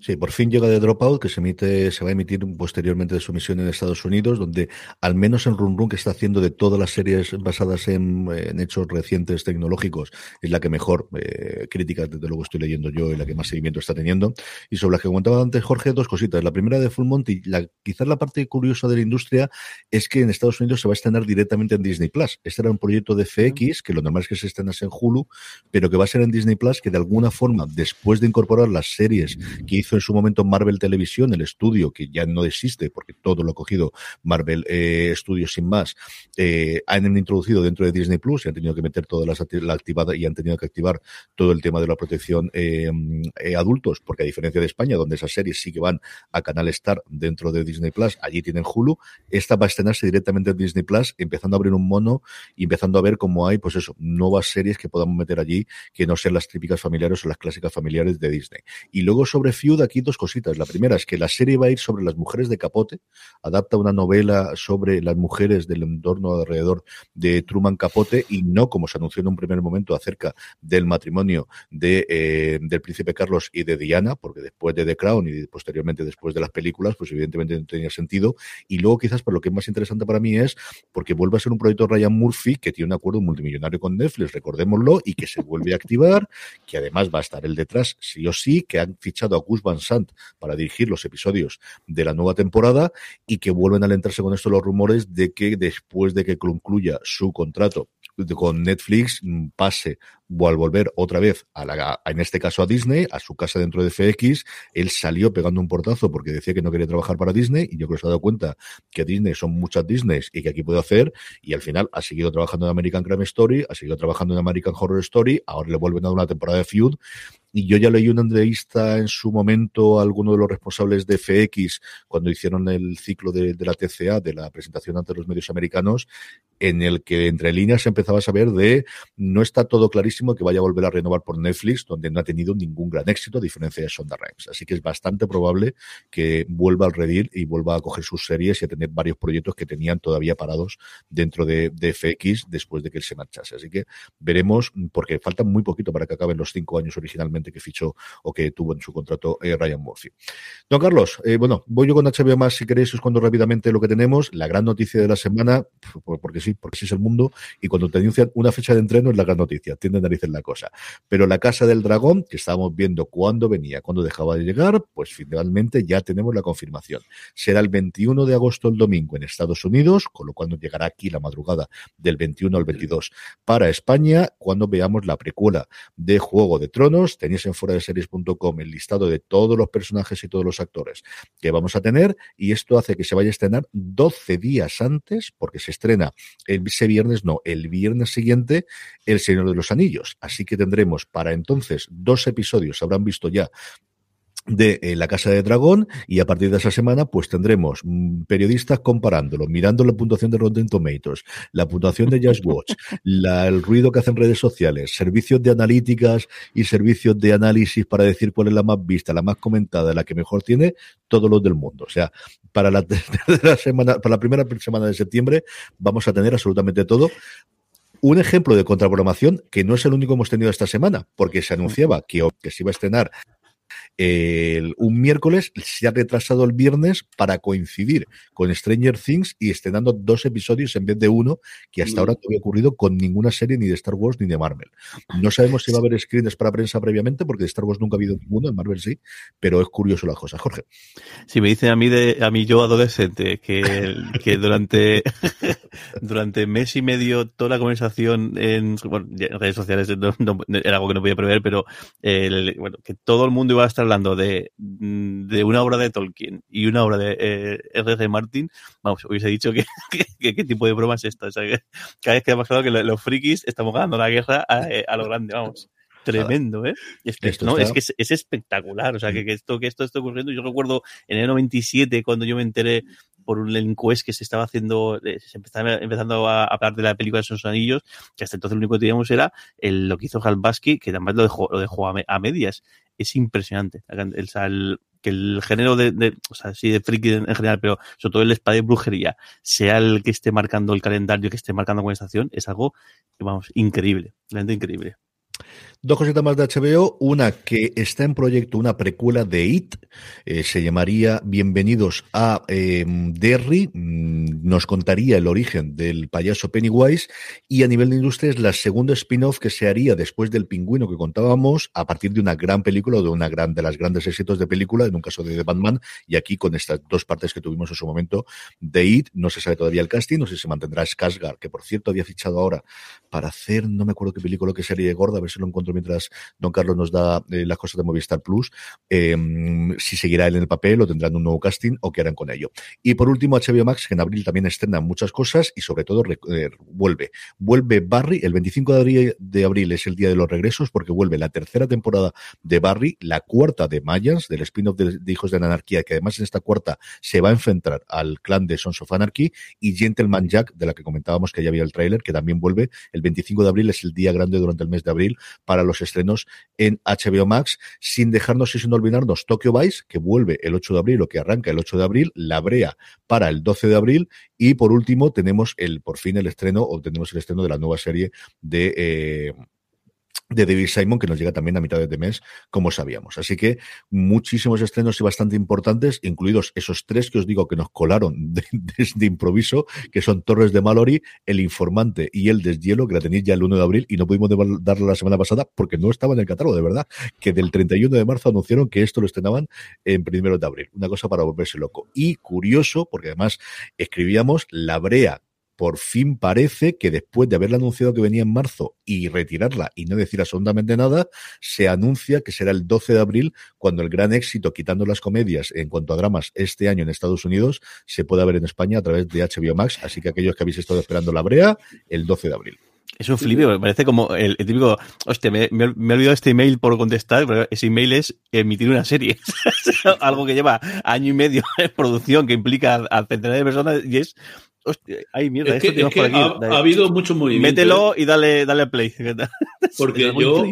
Sí, por fin llega The Dropout, que se emite, se va a emitir posteriormente de su emisión en Estados Unidos, donde al menos en Run Run, que está haciendo de todas las series basadas en, hechos recientes tecnológicos, es la que mejor eh, críticas, desde luego, estoy leyendo yo y la que más seguimiento está teniendo. Y sobre la que comentaba antes Jorge, dos cositas. La primera de Full Monty, la, quizás la parte curiosa de la industria es que en Estados Unidos se va a estrenar directamente en Disney Plus. Este era un proyecto de FX, que lo normal es que se estrenase en Hulu, pero que va a ser en Disney Plus, que de alguna forma, después de incorporar las series que hizo en su momento Marvel Televisión, el estudio que ya no existe porque todo lo ha cogido Marvel eh, Studios sin más, eh, han introducido dentro de Disney Plus y han tenido que meter todas las la y han tenido que activar todo el tema de la protección eh, eh, adultos, porque a diferencia de España, donde esas series sí que van a Canal Star dentro de Disney Plus, allí tienen Hulu, esta va a estrenarse directamente en Disney Plus, empezando a abrir un mono y empezando a ver cómo hay, pues eso, nuevas series que podamos meter allí que no sean las típicas familiares o las clásicas familiares de Disney. Y luego sobre Feud, aquí dos cositas. La primera es que la serie va a ir sobre las mujeres de Capote, adapta una novela sobre las mujeres del entorno alrededor de Truman Capote y no como se anunció en un primer momento acerca del matrimonio de, eh, del príncipe Carlos y de Diana, porque después de The Crown y posteriormente después de las películas, pues evidentemente no tenía sentido. Y luego quizás, por lo que es más interesante para mí es porque vuelve a ser un proyecto Ryan Murphy que tiene un acuerdo multimillonario con Netflix, recordémoslo, y que se vuelve a activar, que además va a estar el detrás sí o sí, que han fichado a Gus Van Sant para dirigir los episodios de la nueva temporada y que vuelven a alentarse con esto los rumores de que después de que concluya su contrato con Netflix mm, pase al volver otra vez a la, en este caso a Disney, a su casa dentro de FX, él salió pegando un portazo porque decía que no quería trabajar para Disney y yo creo que se ha dado cuenta que Disney son muchas Disney y que aquí puede hacer y al final ha seguido trabajando en American Crime Story, ha seguido trabajando en American Horror Story, ahora le vuelven a dar una temporada de Feud y yo ya leí una entrevista en su momento a alguno de los responsables de FX cuando hicieron el ciclo de, de la TCA, de la presentación ante los medios americanos, en el que entre líneas empezaba a saber de no está todo clarísimo que vaya a volver a renovar por Netflix, donde no ha tenido ningún gran éxito, a diferencia de Sonda Rhimes. Así que es bastante probable que vuelva al redil y vuelva a coger sus series y a tener varios proyectos que tenían todavía parados dentro de, FX después de que él se marchase. Así que veremos, porque falta muy poquito para que acaben los cinco años originalmente que fichó o que tuvo en su contrato eh, Ryan Murphy. Don Carlos, eh, bueno, voy yo con HBO más si queréis, os cuento rápidamente lo que tenemos. La gran noticia de la semana, porque sí, porque sí es el mundo, y cuando te anuncian una fecha de entreno es la gran noticia, tiende a narices la cosa. Pero la Casa del Dragón, que estábamos viendo cuándo venía, cuándo dejaba de llegar, pues finalmente ya tenemos la confirmación. Será el 21 de agosto el domingo en Estados Unidos, con lo cual nos llegará aquí la madrugada del 21 al 22 para España, cuando veamos la precuela de Juego de Tronos. Tenéis en fuera de series.com el listado de todos los personajes y todos los actores que vamos a tener, y esto hace que se vaya a estrenar 12 días antes, porque se estrena ese viernes, no, el viernes siguiente, El Señor de los Anillos. Así que tendremos para entonces dos episodios, habrán visto ya de eh, La Casa de Dragón y a partir de esa semana pues tendremos mm, periodistas comparándolo, mirando la puntuación de Rotten Tomatoes, la puntuación de Just Watch, (laughs) la, el ruido que hacen redes sociales, servicios de analíticas y servicios de análisis para decir cuál es la más vista, la más comentada, la que mejor tiene, todos los del mundo. O sea, para la, (laughs) semana, para la primera semana de septiembre vamos a tener absolutamente todo un ejemplo de contraprogramación que no es el único que hemos tenido esta semana, porque se anunciaba que, que se iba a estrenar el, un miércoles se ha retrasado el viernes para coincidir con Stranger Things y estrenando dos episodios en vez de uno, que hasta ahora no había ocurrido con ninguna serie ni de Star Wars ni de Marvel. No sabemos si va a haber screens para prensa previamente, porque de Star Wars nunca ha habido ninguno, en Marvel sí, pero es curioso la cosa. Jorge. Si me dicen a mí, de, a mí yo adolescente, que, que durante, (laughs) durante mes y medio toda la conversación en, redes sociales era algo que no podía prever, pero bueno, que todo el mundo a estar hablando de, de una obra de Tolkien y una obra de eh, R.R. Martin, vamos, hubiese dicho (laughs) que, qué tipo de broma es esta. O sea, que cada vez que ha pasado que los frikis estamos ganando la guerra a, eh, a lo grande, vamos. Tremendo, ¿eh? Es que, no, es, que es, espectacular. O sea, que, que, esto, que esto está ocurriendo. Yo recuerdo en el 97, cuando yo me enteré por un encuest que se estaba haciendo, eh, se empezaba empezando a hablar de la película de esos anillos, que hasta entonces lo único que teníamos era el, lo que hizo Halbaski, que además lo dejó, lo dejó a, medias. Es impresionante. El, el, que el género de, o sea, sí de friki en, general, pero sobre todo el espada de brujería, sea el que esté marcando el calendario, que esté marcando con estación, es algo, vamos, increíble, realmente increíble. Dos cositas más de HBO. Una que está en proyecto, una precuela de It. Eh, se llamaría Bienvenidos a eh, Derry. Mm, nos contaría el origen del payaso Pennywise. Y a nivel de industria es la segunda spin-off que se haría después del pingüino que contábamos a partir de una gran película o de una gran de las grandes éxitos de película, en un caso de Batman. Y aquí con estas dos partes que tuvimos en su momento de It, no se sabe todavía el casting. No sé si se mantendrá Skarsgård, que por cierto había fichado ahora para hacer, no me acuerdo qué película, qué serie gorda, a ver si lo encuentro mientras don Carlos nos da eh, las cosas de Movistar Plus, em, si seguirá él en el papel o tendrán un nuevo casting o qué harán con ello. Y por último, HBO Max, que en abril también estrena muchas cosas y sobre todo eh, vuelve. Vuelve Barry, el 25 de abril, de es el día de los regresos porque vuelve la tercera temporada de Barry, la cuarta de Mayans, del spin-off de, Hijos de la Anarquía, que además en esta cuarta se va a enfrentar al clan de Sons of Anarchy y Gentleman Jack, de la que comentábamos que ya había el tráiler, que también vuelve el 25 de abril, es el día grande durante el mes de abril para los estrenos en HBO Max, sin dejarnos y sin olvidarnos Tokyo Vice, que vuelve el 8 de abril o que arranca el 8 de abril, La Brea para el 12 de abril y por último tenemos el por fin el estreno o tenemos el estreno de la nueva serie de eh, de David Simon, que nos llega también a mitad de mes, como sabíamos. Así que muchísimos estrenos y bastante importantes, incluidos esos tres que os digo que nos colaron (laughs) desde improviso, que son Torres de Mallory, El Informante y El Deshielo, que la tenéis ya el 1 de abril y no pudimos darla la semana pasada porque no estaba en el catálogo, de verdad, que del 31 de marzo anunciaron que esto lo estrenaban en primero de abril. Una cosa para volverse loco. Y curioso, porque además escribíamos La Brea por fin parece que después de haberla anunciado que venía en marzo y retirarla y no decir absolutamente nada, se anuncia que será el 12 de abril cuando el gran éxito, quitando las comedias en cuanto a dramas este año en Estados Unidos, se pueda ver en España a través de HBO Max. Así que aquellos que habéis estado esperando la brea, el 12 de abril. Es un flip, me parece como el, típico, hostia, me, me, he olvidado este email por contestar, pero ese email es emitir una serie. (laughs) Algo que lleva año y medio (laughs) en producción, que implica a centenares de personas y es Hostia, ay, mierda, es que, es que ha, ha, habido mucho movimiento. Mételo ¿eh? y dale, dale a play. (laughs) Porque yo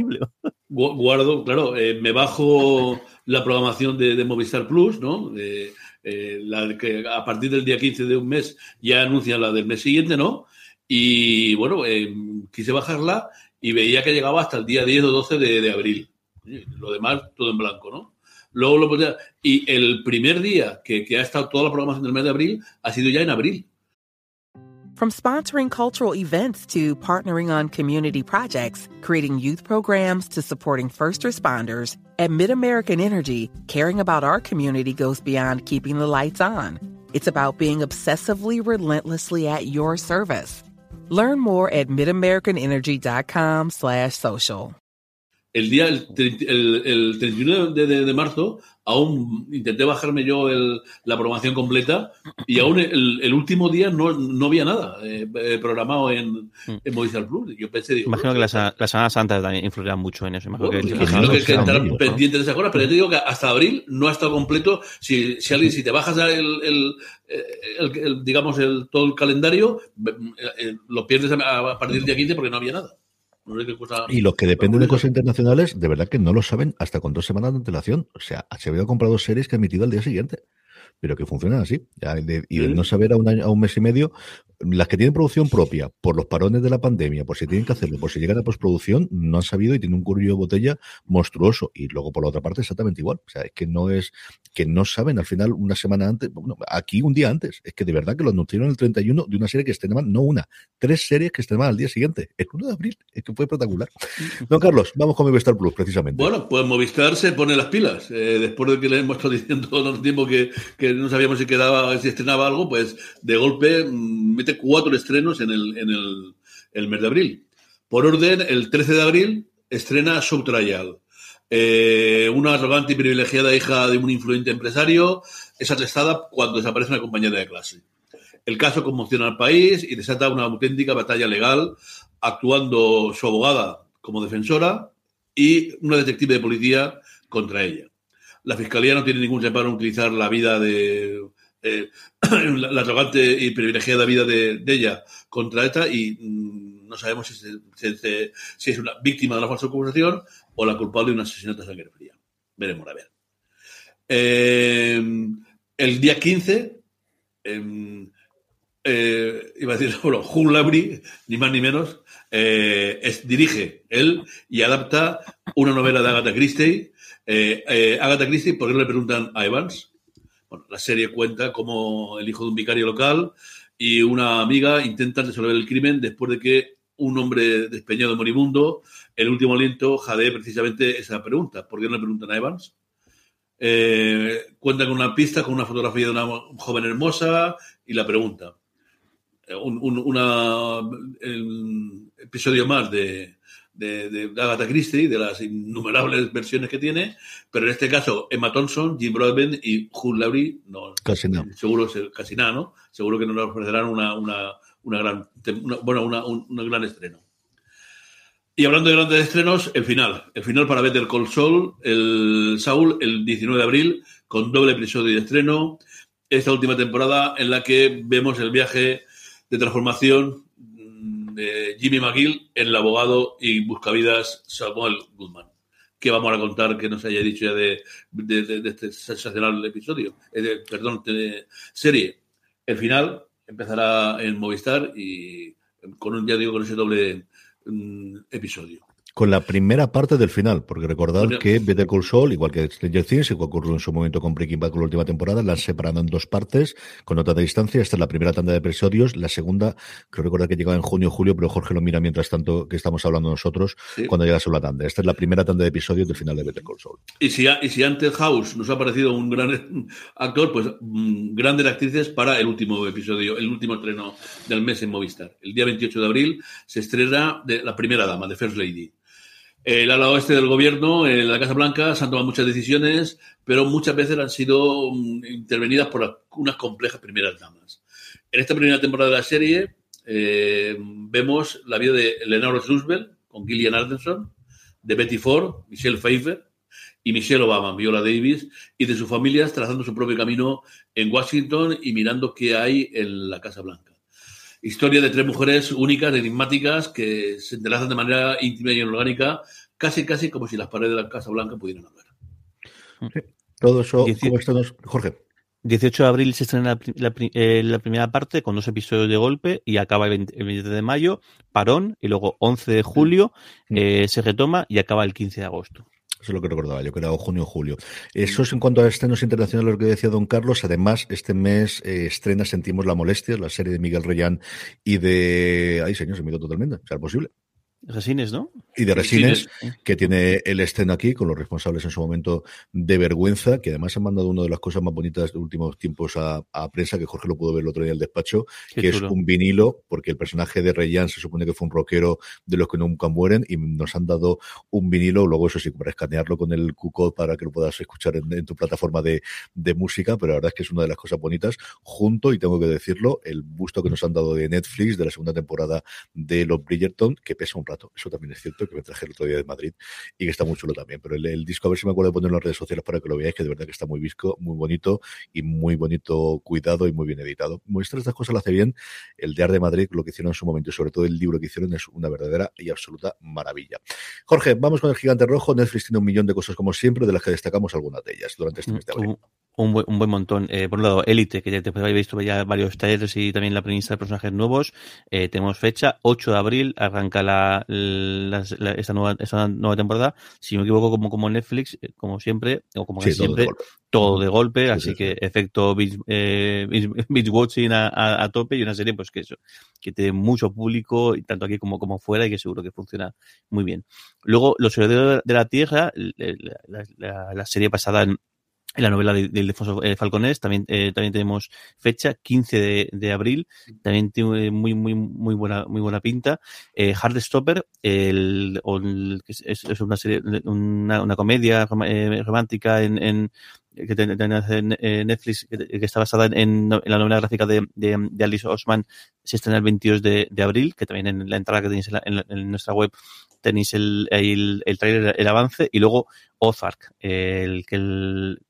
guardo, claro, eh, me bajo la programación de, de Movistar Plus, ¿no? De, eh, la que a partir del día 15 de un mes ya anuncian la del mes siguiente, ¿no? Y bueno, eh, quise bajarla y veía que llegaba hasta el día 10 o 12 de, de abril. Lo demás, todo en blanco, ¿no? Luego lo podía... Y el primer día que, que ha estado toda la programación del mes de abril ha sido ya en abril. From sponsoring cultural events to partnering on community projects, creating youth programs to supporting first responders, at MidAmerican Energy, caring about our community goes beyond keeping the lights on. It's about being obsessively relentlessly at your service. Learn more at midamericanenergy.com slash social. El día, el, el, el 31 de, de, de marzo, aún intenté bajarme yo el, la programación completa y aún el, el último día no, no había nada eh, eh programado en, en Movistar Plus. Yo pensé, digo, imagino que las, las Semanas Santas también influirán mucho en eso. Imagino bueno, que, imagino que, que estar pendiente de esas cosas, pero yo te digo que hasta abril no ha estado completo. Si, si alguien, si te bajas el, el, el, el digamos, el, todo el calendario, eh, lo pierdes a partir del día 15 porque no había nada. Y los que dependen de cosas internacionales, de verdad que no lo saben hasta con dos semanas de antelación. O sea, HBO ha comprado series que ha emitido al día siguiente pero que funcionan así. y de no saber a un, año, a un mes y medio, las que tienen producción propia, por los parones de la pandemia, por si tienen que hacerlo, por si llegan a postproducción, no han sabido y tienen un curillo de botella monstruoso. Y luego, por la otra parte, exactamente igual. O sea, es que no es, que no saben al final una semana antes, bueno, aquí un día antes. Es que de verdad que lo anunciaron el 31 de una serie que estrenaban, no una, tres series que estrenaban al día siguiente, el 1 de abril. Es que fue espectacular. Don Carlos, vamos con Movistar Plus, precisamente. Bueno, pues Movistar se pone las pilas. Eh, después de que le hemos estado diciendo todo el tiempo que, que no sabíamos si quedaba, si estrenaba algo, pues de golpe mm, cuatro estrenos en el, en el, mes de abril. Por orden, el 13 de abril estrena Subtrial. Eh, una arrogante y privilegiada hija de un influyente empresario es arrestada cuando desaparece una compañera de clase. El caso conmociona al país y desata una auténtica batalla legal, actuando su abogada como defensora y una detective de policía contra ella. La fiscalía no tiene ningún reparo en utilizar la vida de eh, (clears throat) la, arrogante y privilegiada vida de, ella contra ETA y mm, no sabemos si, es una víctima de la falsa acusación o la culpable de un asesinato a sangre fría. Veremos, a ver. Eh, el día 15, em, eh, iba a decir, (laughs) bueno, Hugh ni más ni menos, dirige él y adapta una novela de Agatha Christie. Agatha Christie, ¿por qué le preguntan a Evans? La serie cuenta cómo el hijo de un vicario local y una amiga intentan resolver el crimen después de que un hombre despeñado moribundo, el último aliento, jadee precisamente esa pregunta. ¿Por qué no le preguntan a Evans? Eh, cuenta con una pista, con una fotografía de una joven hermosa y la pregunta. Eh, Un, un- episodio más de, de, de Agatha Christie, de las innumerables versiones que tiene, pero en este caso Emma Thompson, Jim Broadbent y Hugh Laurie, no, Casi nada. seguro se- casi nada, ¿no? Seguro que nos ofrecerán una, una, una gran, una- bueno, una- un, un gran estreno. Y hablando de grandes estrenos, el final. El final para Better Call Saul, el Saul, el 19 de abril, con doble episodio de estreno. Esta última temporada en la que vemos el viaje de transformación de Jimmy McGill el abogado y buscavidas Samuel Goodman. ¿Qué vamos a contar que nos haya dicho ya de, este sensacional episodio? Eh, perdón, serie. El final empezará en Movistar y con un, ya digo, con ese doble mm, episodio. Con la primera parte del final, porque recordad que Better Call Saul, igual que Stranger Things, y que ocurrió en su momento con Breaking Bad con la última temporada, la han separado en dos partes, con nota de distancia. Esta es la primera tanda de episodios. La segunda, creo recordar que llegaba en junio o julio, pero Jorge lo mira mientras tanto que estamos hablando nosotros, Sí. cuando llega la tanda. Esta es la primera tanda de episodios del final de Better Call Saul. Y si, y si antes House nos ha parecido un gran (laughs) actor, pues mm, grandes actrices para el último episodio, el último estreno del mes en Movistar. El día 28 de abril se estrena de La Primera Dama, de First Lady. El ala oeste del gobierno, en la Casa Blanca, se han tomado muchas decisiones, pero muchas veces han sido mm, intervenidas por unas complejas primeras damas. En esta primera temporada de la serie eh, vemos la vida de Eleanor Roosevelt con Gillian Anderson, de Betty Ford, Michelle Pfeiffer, y Michelle Obama, Viola Davis, y de sus familias trazando su propio camino en Washington y mirando qué hay en la Casa Blanca. Historia de tres mujeres únicas, enigmáticas, que se entrelazan de manera íntima y orgánica, casi casi como si las paredes de la Casa Blanca pudieran hablar. Todo eso, Dieci- ¿cómo estamos? Jorge. 18 de abril se estrena la, la eh, la primera parte con dos episodios de golpe y acaba el 20, el 20 de mayo, parón, y luego 11 de julio eh, se retoma y acaba el 15 de agosto. Eso es lo que recordaba yo, que era o junio o julio. Eso es en cuanto a estrenos internacionales, lo que decía don Carlos. Además, este mes eh, estrena Sentimos la Molestia, la serie de Miguel Reyán y de... Ay, señor, se me ido totalmente. ¿Será posible? Resines, ¿no? Y de Resines. Resines, que tiene el estreno aquí, con los responsables en su momento de vergüenza, que además han mandado una de las cosas más bonitas de últimos tiempos a, a prensa, que Jorge lo pudo ver el otro día en el despacho, Qué que chulo. es un vinilo, porque el personaje de Reyán se supone que fue un rockero de los que nunca mueren, y nos han dado un vinilo, luego eso sí, para escanearlo con el Q-Code para que lo puedas escuchar en, en tu plataforma de, de música, pero la verdad es que es una de las cosas bonitas, junto, y tengo que decirlo, el busto que nos han dado de Netflix de la segunda temporada de Los Bridgerton, que pesa un rato, eso también es cierto, que me traje el otro día de Madrid y que está muy chulo también, pero el, el disco a ver si me acuerdo de ponerlo en las redes sociales para que lo veáis, que de verdad que está muy visco, muy bonito y muy bonito cuidado y muy bien editado. Muestra estas cosas lo hace bien, el de Art de Madrid, lo que hicieron en su momento y sobre todo el libro que hicieron es una verdadera y absoluta maravilla. Jorge, vamos con el gigante rojo, Netflix tiene un millón de cosas como siempre, de las que destacamos algunas de ellas durante este mes de abril. Un, buen, un buen montón. Eh, por un lado, Elite, que ya te habéis visto ya varios trailers y también la premisa de personajes nuevos. Eh, tenemos fecha, 8 de abril, arranca la, la- la- esta, nueva, esta nueva temporada. Si no me equivoco, como, como Netflix, eh, como siempre, o como casi siempre, todo de golpe, Sí, así sí, que efecto binge, eh, (laughs) watching a, a- a tope y una serie pues que eso, que tiene mucho público, y tanto aquí como, como fuera, y que seguro que funciona muy bien. Luego, Los Herederos de la Tierra, la, la- serie basada en, en la novela de, de Ildefonso eh, Falconés, también, eh, también tenemos fecha, 15 de, abril, también tiene muy, muy, muy buena, muy buena pinta. Eh, Heartstopper, el, el- es, es- una serie, una, una comedia eh, romántica en, en que en eh, Netflix, que, está basada en, en la novela gráfica de, de, de Alice Osman, se estrena el 22 de, de abril, que también en la entrada que tenéis en, la- en la- en nuestra web tenéis el, el, el trailer, el avance, y luego Ozark, el que el,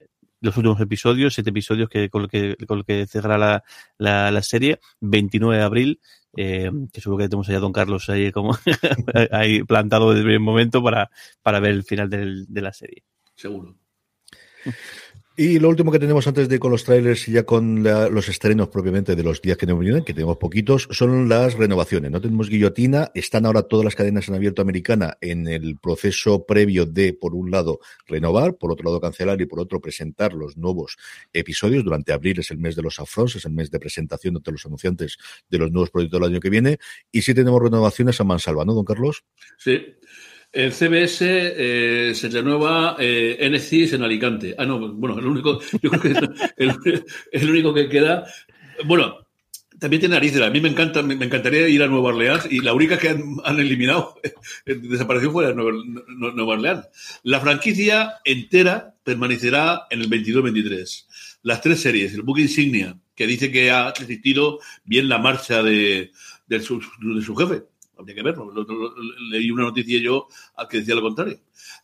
los últimos episodios, siete episodios que con lo que, con lo que cerrará la, la, la serie, 29 de abril, eh, que seguro que tenemos allá a Don Carlos ahí como (laughs) ahí plantado desde el primer momento para, para ver el final del, de la serie. Seguro. Y lo último que tenemos antes de con los trailers y ya con la, los estrenos propiamente de los días que nos vienen, que tenemos poquitos, son las renovaciones. No tenemos guillotina, están ahora todas las cadenas en abierto americana en el proceso previo de, por un lado, renovar, por otro lado, cancelar y por otro, presentar los nuevos episodios. Durante abril es el mes de los afrons, es el mes de presentación de los anunciantes de los nuevos proyectos del año que viene. Y sí tenemos renovaciones a mansalva, ¿no, don Carlos? Sí. El CBS eh, se renueva eh, en Alicante. Ah, no, bueno, el único, (laughs) que el, único que queda. Bueno, también tiene narices. A mí me encanta, me, encantaría ir a Nueva Orleans y la única que han, eliminado, (laughs) desapareció fuera de Nueva, Nueva, Orleans. La franquicia entera permanecerá en el 22-23. Las tres series, el book insignia, que dice que ha resistido bien la marcha de, de, su, de su jefe habría que verlo. Lo, lo, lo, leí una noticia yo que decía lo contrario.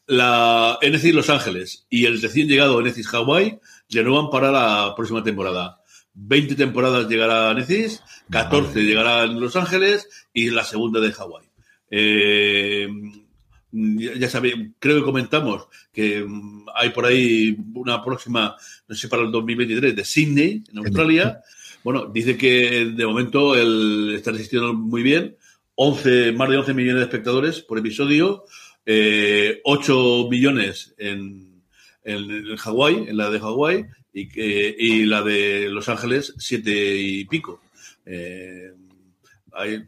La Enesis Los Ángeles y el recién llegado Enesis Hawaii renuevan para la próxima temporada. 20 temporadas llegará a Enesis, 14 vale. llegará en Los Ángeles y la segunda de Hawaii. Eh, ya, ya sabéis, creo que comentamos que hay por ahí una próxima, no sé, para el 2023 de Sydney, en Australia. Bueno, dice que de momento el está resistiendo muy bien 11, más de 11 millones de espectadores por episodio, eh, 8 millones en, en, Hawái, en la de Hawái, y, eh, y, la de Los Ángeles, 7 y pico. Eh,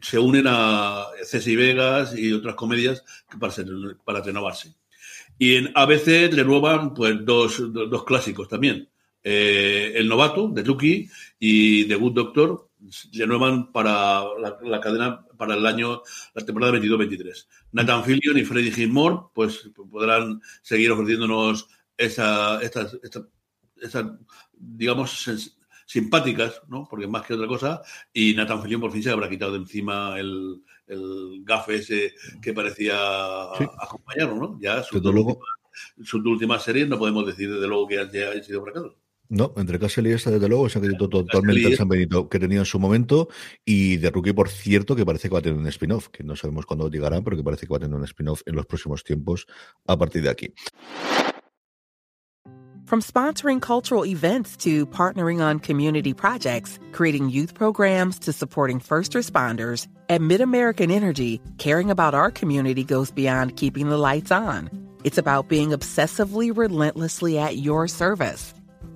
se unen a Cesi Vegas y otras comedias para, para renovarse. Y en ABC renuevan pues, dos, dos, clásicos también. Eh, el novato, de Rookie, y The Good Doctor, renuevan para la, la, cadena para el año, la temporada 22-23. Nathan Fillion y Freddie Gilmore, pues podrán seguir ofreciéndonos esa, estas, esta, esa, digamos, simpáticas, ¿no? Porque más que otra cosa, y Nathan Fillion por fin se habrá quitado de encima el, el gafe ese que parecía sí. acompañarlo, ¿no? Ya sus dos, últimas, sus últimas series no podemos decir desde luego que haya sido fracaso. No, entre Castle y esta, desde luego, se ha acreditado totalmente el San Benito que tenía en su momento. Y de Rookie, por cierto, que parece que va a tener un spin-off, que no sabemos cuándo llegará, pero que parece que va a tener un spin-off en los próximos tiempos a partir de aquí. From sponsoring cultural events to partnering on community projects, creating youth programs to supporting first responders, at MidAmerican Energy, caring about our community goes beyond keeping the lights on. It's about being obsessively relentlessly at your service.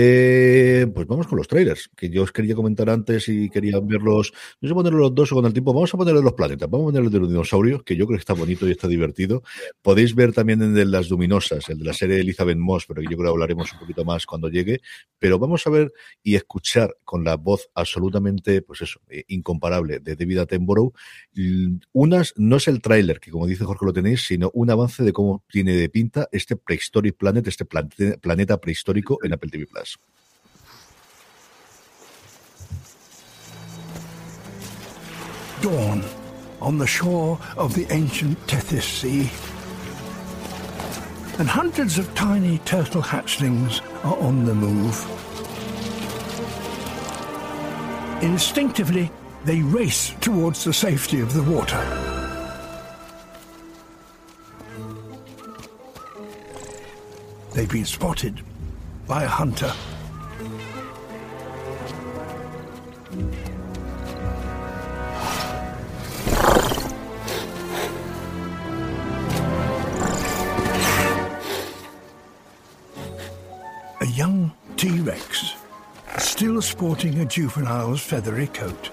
Eh, pues vamos con los trailers, que yo os quería comentar antes y quería verlos. No sé ponerlos los dos o con el tiempo. Vamos a ponerle los planetas. Vamos a ponerle el de los dinosaurios, que yo creo que está bonito y está divertido. Podéis ver también el de las luminosas, el de la serie de Elizabeth Moss, pero yo creo que hablaremos un poquito más cuando llegue. Pero vamos a ver y escuchar con la voz absolutamente, pues eso, eh, incomparable de David Attenborough. Unas, no es el tráiler, que como dice Jorge lo tenéis, sino un avance de cómo tiene de pinta este Prehistoric Planet, este planeta prehistórico en Apple TV Plus. Dawn on the shore of the ancient Tethys Sea. And hundreds of tiny turtle hatchlings are on the move. Instinctively, they race towards the safety of the water. They've been spotted by a hunter. A young T-Rex, still sporting a juvenile's feathery coat.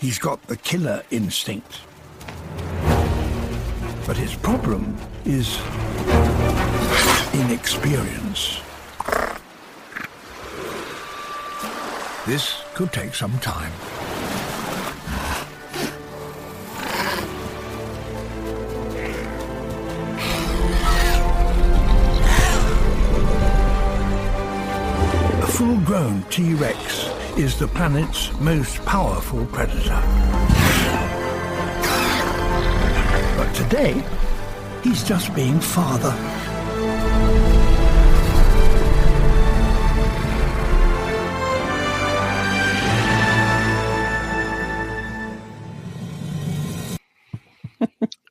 He's got the killer instinct. But his problem is inexperience. This could take some time. A full-grown T-Rex is the planet's most powerful predator. Today, he's just being father.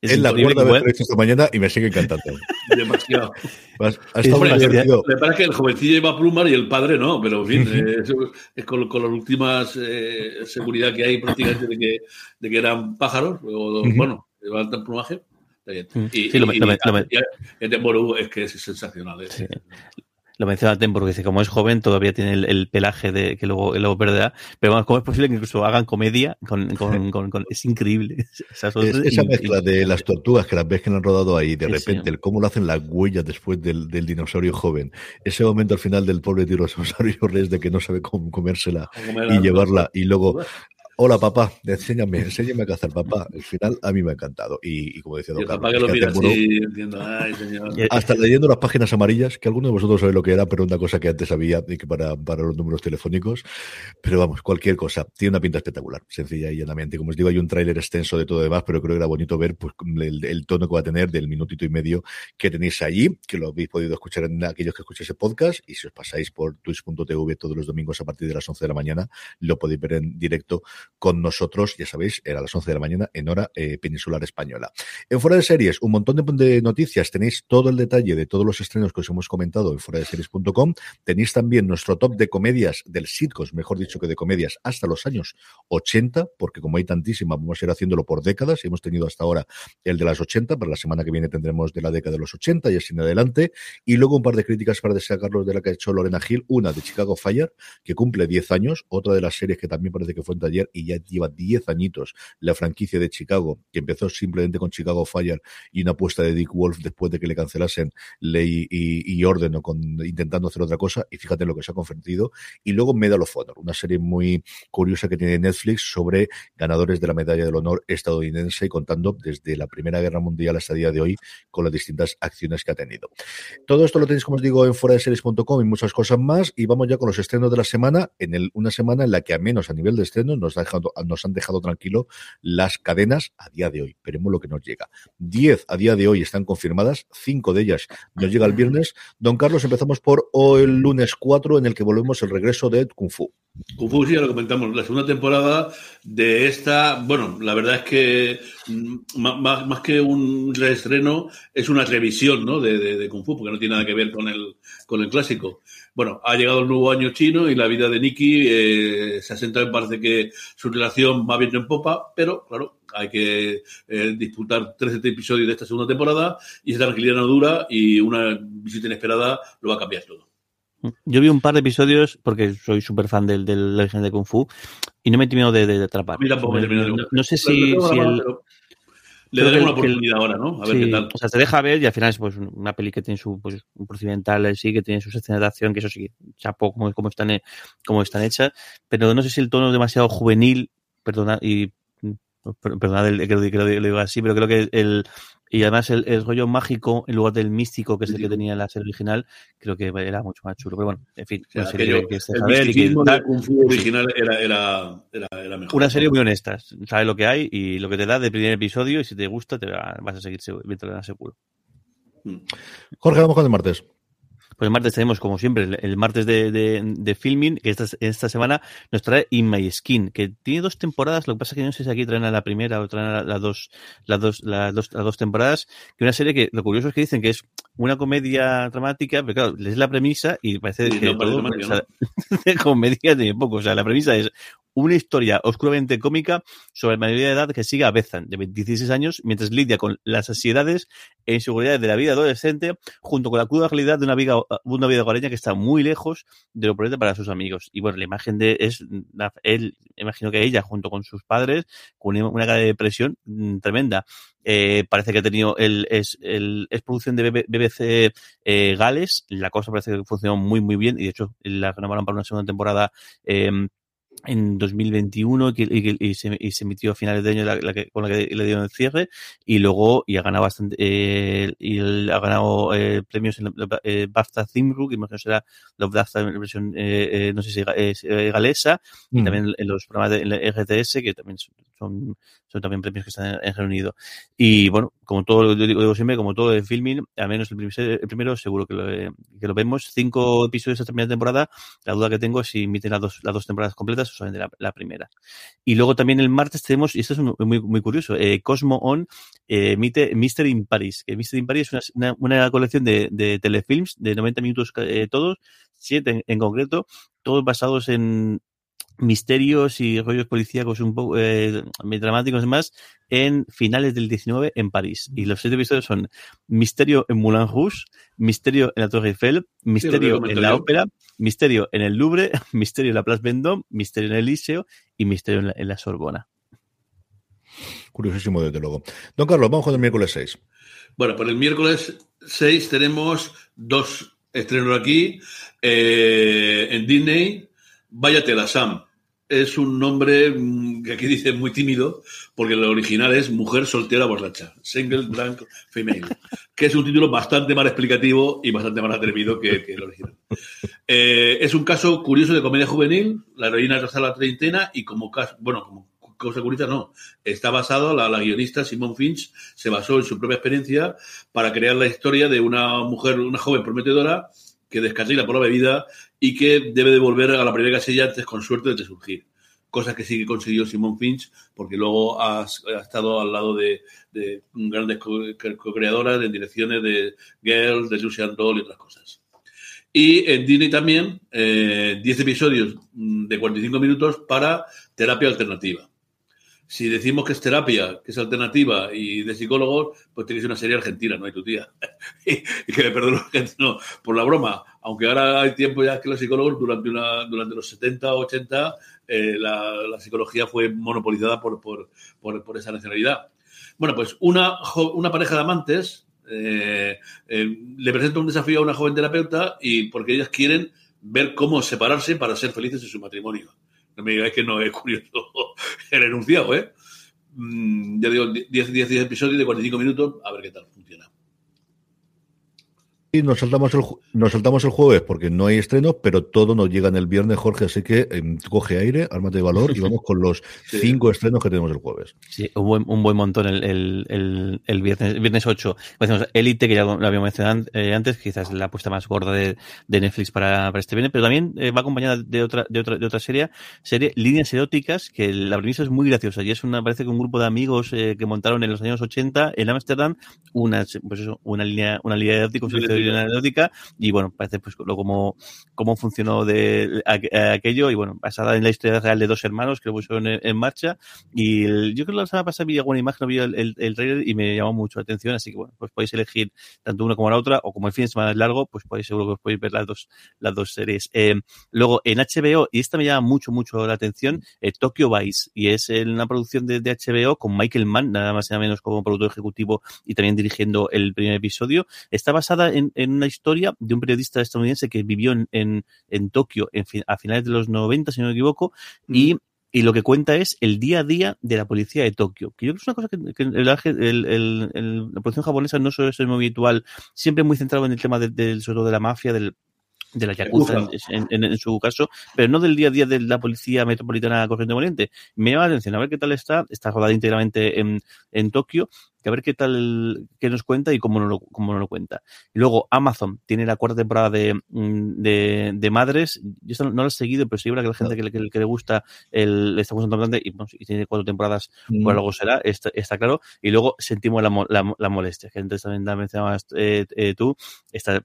Es Es la increíble cuarta que vez pueda- que lo he hecho esta mañana y me sigue encantando. (laughs) Demasiado. Hombre, le parece que el jovencillo lleva plumar y el padre no, pero en fin, eh, es con, con las últimas eh, seguridad que hay prácticamente de que, de que eran pájaros, o bueno, llevaban tan plumaje. Y, es que es sensacional. eh. Sí. Lo menciona dice, como es joven, todavía tiene el, el pelaje de que luego, que luego perderá. Pero vamos, ¿cómo es posible que incluso hagan comedia? Con, con, (laughs) con, con- es increíble. (laughs) Es- esa in- mezcla de las tortugas que las ves que han rodado ahí, de repente, sí. el cómo lo hacen las huellas después del, del dinosaurio joven, ese momento al final del pobre dinosaurio (laughs) res de que no sabe cómo comérsela y llevarla, y luego, hola papá, enséñame, enséñame a cazar papá. El final a mí me ha encantado. Y, y como decía Y Don el Carlos, papá que es lo que mira Attenborough- así, entiendo, ay, señor. Y- hasta leyendo las páginas amarillas, que alguno de vosotros sabe lo que era, pero una cosa que antes había y que para, para los números telefónicos. Pero vamos, cualquier cosa. Tiene una pinta espectacular, sencilla y llanamente. Como os digo, hay un tráiler extenso de todo demás, pero creo que era bonito ver pues, el, el tono que va a tener del minutito y medio que tenéis allí, que lo habéis podido escuchar en aquellos que escucháis el podcast. Y si os pasáis por twitch.tv todos los domingos a partir de las 11 de la mañana, lo podéis ver en directo con nosotros. Ya sabéis, era a las 11 de la mañana en hora eh, peninsular española. En Fuera de Series, un montón de, noticias. Tenéis todo el detalle de todos los estrenos que os hemos comentado en fuera de series.com. Tenéis también nuestro top de comedias del sitcoms, mejor dicho que de comedias, hasta los años 80, porque como hay tantísimas, vamos a ir haciéndolo por décadas. y Hemos tenido hasta ahora el de las 80, para la semana que viene tendremos de la década de los 80 y así en adelante. Y luego un par de críticas para destacarlos de la que ha hecho Lorena Hill. Una de Chicago Fire, que cumple 10 años. Otra de las series que también parece que fue en taller y ya lleva 10 añitos la franquicia de Chicago, que empezó simplemente con Chicago Fire y una apuesta de Dick Wolf después de que le cancelasen Ley y, y Orden o con, intentando hacer otra cosa. Y fíjate en lo que se ha convertido. Y luego Medal of Honor, una serie muy curiosa que tiene Netflix sobre ganadores de la medalla del honor estadounidense y contando desde la Primera Guerra Mundial hasta el día de hoy con las distintas acciones que ha tenido. Todo esto lo tenéis, como os digo, en fuera de series.com y muchas cosas más. Y vamos ya con los estrenos de la semana, en el, una semana en la que, a menos a nivel de estreno, nos, ha dejado, nos han dejado tranquilo las cadenas a día de hoy. Veremos lo que nos llega. Diez a día de hoy están confirmadas, cinco de ellas nos llega el viernes. Don Carlos, empezamos por o el lunes 4, en el que volvemos el regreso de Kung Fu. Kung Fu, sí, ya lo comentamos. La segunda temporada de esta, bueno, la verdad es que mm, más, más que un reestreno, es una revisión ¿no? de, de- de Kung Fu, porque no tiene nada que ver con el, con el clásico. Bueno, ha llegado el nuevo año chino y la vida de Nikki eh, se asenta, me parece que su relación va viento en popa, pero claro, hay que eh, disputar 13 episodios de esta segunda temporada y esa tranquilidad no dura y una visita inesperada lo va a cambiar todo. Yo vi un par de episodios porque soy súper fan del, del origen de Kung Fu y no me he terminado de, de atrapar. Me no, no- sé si, si el, Le daremos una el- oportunidad ahora, ¿no? A ver Sí, qué tal. O sea, te deja ver y al final es pues una peli que tiene su pues, un procedimental en sí, que tiene sus escenas de acción, que eso sí, chapo como, como están he- como están hechas, pero no sé si el tono es demasiado juvenil, perdona, y per- perdonad el- que lo, que lo digo así, pero creo que el y además el, el rollo mágico en lugar del místico, que es el que tenía en la serie original, creo que era mucho más chulo. Pero bueno, en fin, O sea, una serie aquello- que se el del Kung Fu original era, era, era, era mejor. una serie muy honesta, sabes lo que hay y lo que te da de primer episodio y si te gusta te va- vas a seguir viéndola seguro. Mm. Jorge, vamos con el martes. Pues el martes tenemos, como siempre, el, el martes de, de, de filming, que esta, esta semana nos trae In My Skin, que tiene dos temporadas, lo que pasa es que no sé si aquí traen a la primera o traen a las dos, las dos, las dos, las dos temporadas, que una serie que lo curioso es que dicen que es una comedia dramática, pero claro, lees la premisa y parece que no parece todo, o sea, (laughs) de comedia tiene poco, o sea, la premisa es una historia oscuramente cómica sobre la mayoría de edad que sigue a Bethan, de 26 años, mientras lidia con las ansiedades e inseguridades de la vida adolescente, junto con la cruda realidad de una vida, una vida hogareña que está muy lejos de lo prudente para sus amigos. Y bueno, la imagen de es él, imagino que ella, junto con sus padres, con una cara de depresión mm, tremenda. Eh, parece que ha tenido el es, el, es producción de BBC eh, Gales. La cosa parece que funcionó muy, muy bien. Y de hecho, la renovaron para una segunda temporada. Eh, en 2021 y, y, y, se, y, se, emitió a finales de año la, la que, con la que le dieron el cierre y luego y ha ganado bastante eh, y ha ganado eh, premios en la eh, BAFTA Theme que imagino será los BAFTA en versión eh, no sé si es galesa mm. y también en los programas de en la RTS que también son, son también premios que están en Reino Unido y bueno como todo lo digo, digo siempre como todo de filming al menos el, primer, el primero seguro que lo, que lo vemos cinco episodios esta primera temporada la duda que tengo es si emiten las dos, las dos temporadas completas solamente la, la, primera. Y luego también el martes tenemos, y esto es muy, muy curioso, eh, Cosmo On eh, emite Mystery in Paris. Que Mystery in Paris es una, una, una colección de, de, telefilms de 90 minutos eh, todos, siete en, en concreto, todos basados en, misterios y rollos policíacos un poco eh, dramáticos y demás en finales del 19 en París. Y los siete episodios son Misterio en Moulin Rouge, Misterio en la Torre Eiffel, Misterio sí, en la yo. Ópera, Misterio en el Louvre, (laughs) Misterio en la Place Vendôme, Misterio en el Liceo y Misterio en la, en la Sorbona. Curiosísimo, desde luego. Don Carlos, vamos con el miércoles 6. Bueno, para el miércoles 6 tenemos dos estrenos aquí eh, en Disney. Váyatela, Sam. Es un nombre mm, que aquí dice muy tímido, porque el original es Mujer soltera borracha, Single Drunk Female, (laughs) que es un título bastante más explicativo y bastante más atrevido que, que el original. Eh, es un caso curioso de comedia juvenil, la heroína tras la treintena y como caso, bueno, como cosa curiosa no, está basado, la, la guionista Simone Finch se basó en su propia experiencia para crear la historia de una mujer, una joven prometedora que descarrila por la bebida y que debe de volver a la primera casilla antes con suerte de surgir. Cosa que sí que consiguió Simon Finch, porque luego ha, estado al lado de, de grandes co-creadoras en direcciones de Girls, de Lucian Doll y otras cosas. Y en Disney también, eh, 10 episodios de 45 minutos para terapia alternativa si decimos que es terapia, que es alternativa y de psicólogos, pues ser una serie argentina, no hay tu tía. (laughs) y, que me perdone no, por la broma, aunque ahora hay tiempo ya que los psicólogos durante, una, durante los 70 o 80 eh, la, psicología fue monopolizada por, esa nacionalidad. Bueno, pues una, una pareja de amantes eh, eh, le presenta un desafío a una joven terapeuta y porque ellas quieren ver cómo separarse para ser felices en su matrimonio. No me digáis que no es curioso (laughs) el enunciado, ¿eh? Mm, ya digo, 10, 10, 10 episodios de 45 minutos, a ver qué tal funciona. Y nos saltamos, el, nos saltamos el jueves porque no hay estrenos, pero todo nos llega en el viernes, Jorge, así que eh, coge aire, ármate de valor y vamos con los (laughs) sí. cinco estrenos que tenemos el jueves. Sí, un buen, un buen montón el, el, el, el viernes, viernes 8. Decimos Elite, que ya lo habíamos mencionado eh, antes, quizás la apuesta más gorda de, de Netflix para, para, este viernes, pero también eh, va acompañada de otra, de otra, de otra serie, serie Líneas Eróticas, que la premisa es muy graciosa y es una, parece que un grupo de amigos eh, que montaron en los años 80 en Ámsterdam una, pues eso, una línea, una línea erótica, un erótica y bueno, parece pues lo como cómo funcionó de aquello y bueno, basada en la historia real de dos hermanos que lo pusieron en, en marcha y el, yo creo que la semana pasada vi alguna imagen, vi el, el, el, trailer y me llamó mucho la atención, así que bueno, pues podéis elegir tanto una como la otra o como el fin de semana es largo, pues podéis seguro que os podéis ver las dos las dos series. Eh, luego en HBO y esta me llama mucho mucho la atención, eh, Tokyo Vice y es una producción de, de HBO con Michael Mann, nada más y nada menos como productor ejecutivo y también dirigiendo el primer episodio. Está basada en, en una historia de un periodista estadounidense que vivió en, en, en Tokio en fin, a finales de los 90, si no me equivoco, mm. y y lo que cuenta es el día a día de la policía de Tokio, que yo creo que es una cosa que, que el, el, el, la policía japonesa no suele ser muy habitual, siempre muy centrado en el tema del, del sobre todo de la mafia, del, de la Yakuza en, en, en, su caso, pero no del día a día de la policía metropolitana corriente moliente. Me llama la atención a ver qué tal está, está rodada íntegramente en, en Tokio, que a ver qué tal, qué nos cuenta y cómo no lo, cómo no lo cuenta. Y luego Amazon tiene la cuarta temporada de, de, de Madres, yo no lo he seguido, pero seguro que la gente que, que, que le gusta el, le está gustando bastante y, tiene cuatro temporadas, mm. por algo será, está, está, claro. Y luego sentimos la, la, la molestia, que antes también la mencionabas eh, eh, tú, está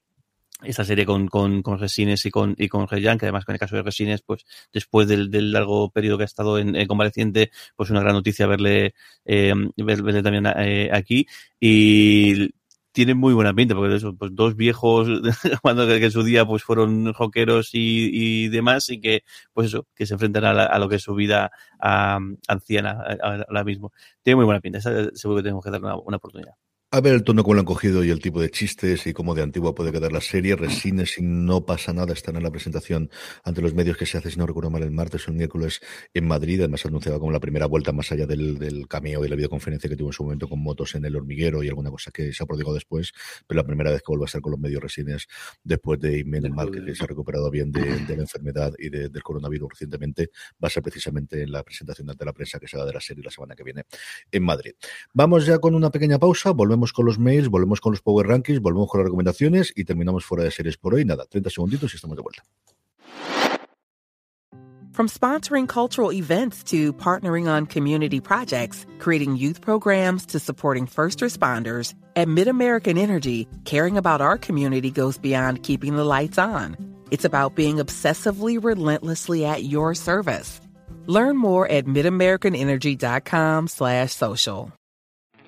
esta serie con, con, con Resines y con, y con Reyan, que además con el caso de Resines, pues después del, del largo periodo que ha estado en, en convaleciente, pues una gran noticia verle, eh, verle también eh, aquí. Y tiene muy buena pinta, porque eso, pues dos viejos (laughs) cuando que en su día pues fueron joqueros y, y, demás, y que, pues eso, que se enfrentan a, la, a lo que es su vida a, anciana ahora mismo. Tiene muy buena pinta, seguro que tenemos que dar una, una oportunidad. A ver el tono como lo han cogido y el tipo de chistes y cómo de antigua puede quedar la serie. Resines, si no pasa nada, están en la presentación ante los medios que se hace, si no recuerdo mal, el martes o el miércoles en Madrid. Además, anunciaba como la primera vuelta más allá del, del cameo y la videoconferencia que tuvo en su momento con motos en el hormiguero y alguna cosa que se ha prodigado después. Pero la primera vez que vuelve a estar con los medios Resines después de menos mal que, se ha recuperado bien de, de la enfermedad y de, del coronavirus recientemente, va a ser precisamente en la presentación ante la prensa que se haga de la serie la semana que viene en Madrid. Vamos ya con una pequeña pausa, volvemos con los mails, volvemos con los Power Rankings, volvemos con las recomendaciones y terminamos fuera de series por hoy. Nada, 30 segunditos y estamos de vuelta. From sponsoring cultural events to partnering on community projects, creating youth programs to supporting first responders, at MidAmerican Energy, caring about our community goes beyond keeping the lights on. It's about being obsessively relentlessly at your service. Learn more at midamericanenergy.com slash social.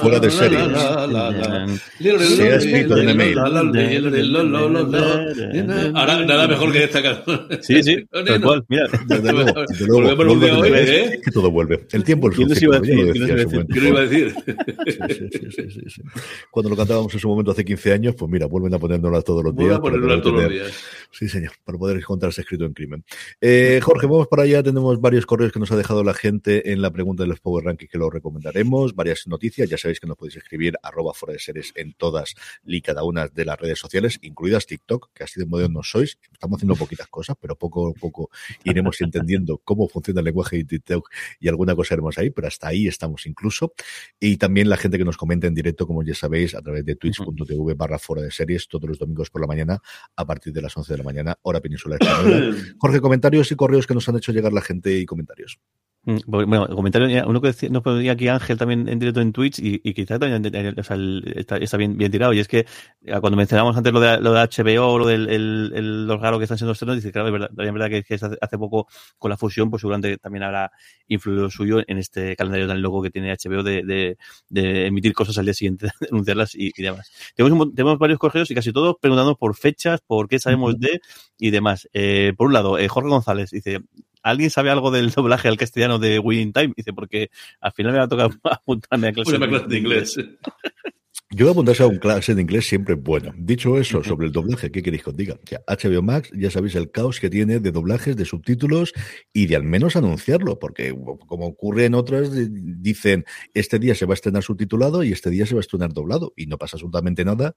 Fuera de series. Se ha escrito en email. Ahora, nada mejor que esta canción. Sí, sí, tal cual. Mira, Desde luego, desde luego. Volvemos un día hoy, Es ¿eh? que todo vuelve. El tiempo es ¿Quién un a ciclo, lo iba a ¿Qué momento. lo iba a decir? Cuando lo cantábamos en su momento hace 15 años, pues mira, vuelven a ponérnoslas todos los días. a ponerlo poder todos los días. Sí, señor, para poder encontrarse escrito en crimen. Eh, Jorge, vamos para allá. Tenemos varios correos que nos ha dejado la gente en la pregunta de los Power Rankings que lo recomendaremos. Varias noticias. Ya sabéis que nos podéis escribir arroba fuera de series en todas y cada una de las redes sociales, incluidas TikTok, que así de modernos sois. Estamos haciendo poquitas cosas, pero poco a poco iremos entendiendo cómo funciona el lenguaje de TikTok y alguna cosa haremos ahí, pero hasta ahí estamos incluso. Y también la gente que nos comenta en directo, como ya sabéis, a través de twitch.tv barra fuera de series todos los domingos por la mañana a partir de las 11 de la mañana, hora peninsular española. (coughs) Jorge, comentarios y correos que nos han hecho llegar la gente y comentarios. Mm, Bueno, comentario, uno que decía, nos ponía aquí Ángel también en directo en Twitch y, y quizá también eh, o sea, está, está bien, bien tirado. Y es que eh, cuando mencionábamos antes lo de, lo de HBO, lo del el, el- los raros que están siendo estrenos, dice, claro, es verdad, es verdad que, que hace, poco con la fusión, pues seguramente también habrá influido suyo en este calendario tan loco que tiene HBO de, de, de emitir cosas al día siguiente, de (laughs) anunciarlas y, y demás. Tenemos, un tenemos varios correos y casi todos preguntando por fechas, por qué sabemos de y demás. Eh, por un lado, eh, Jorge González dice, ¿Alguien sabe algo del doblaje al castellano de Winning Time? Dice, porque al final me va a tocar apuntarme a clase, Una clase de inglés. (laughs) Yo voy a apuntarse a un clase de inglés siempre bueno. Dicho eso, sobre el doblaje, ¿qué queréis que os diga? Que HBO Max, ya sabéis el caos que tiene de doblajes, de subtítulos y de al menos anunciarlo, porque como ocurre en otras, dicen, este día se va a estrenar subtitulado y este día se va a estrenar doblado y no pasa absolutamente nada.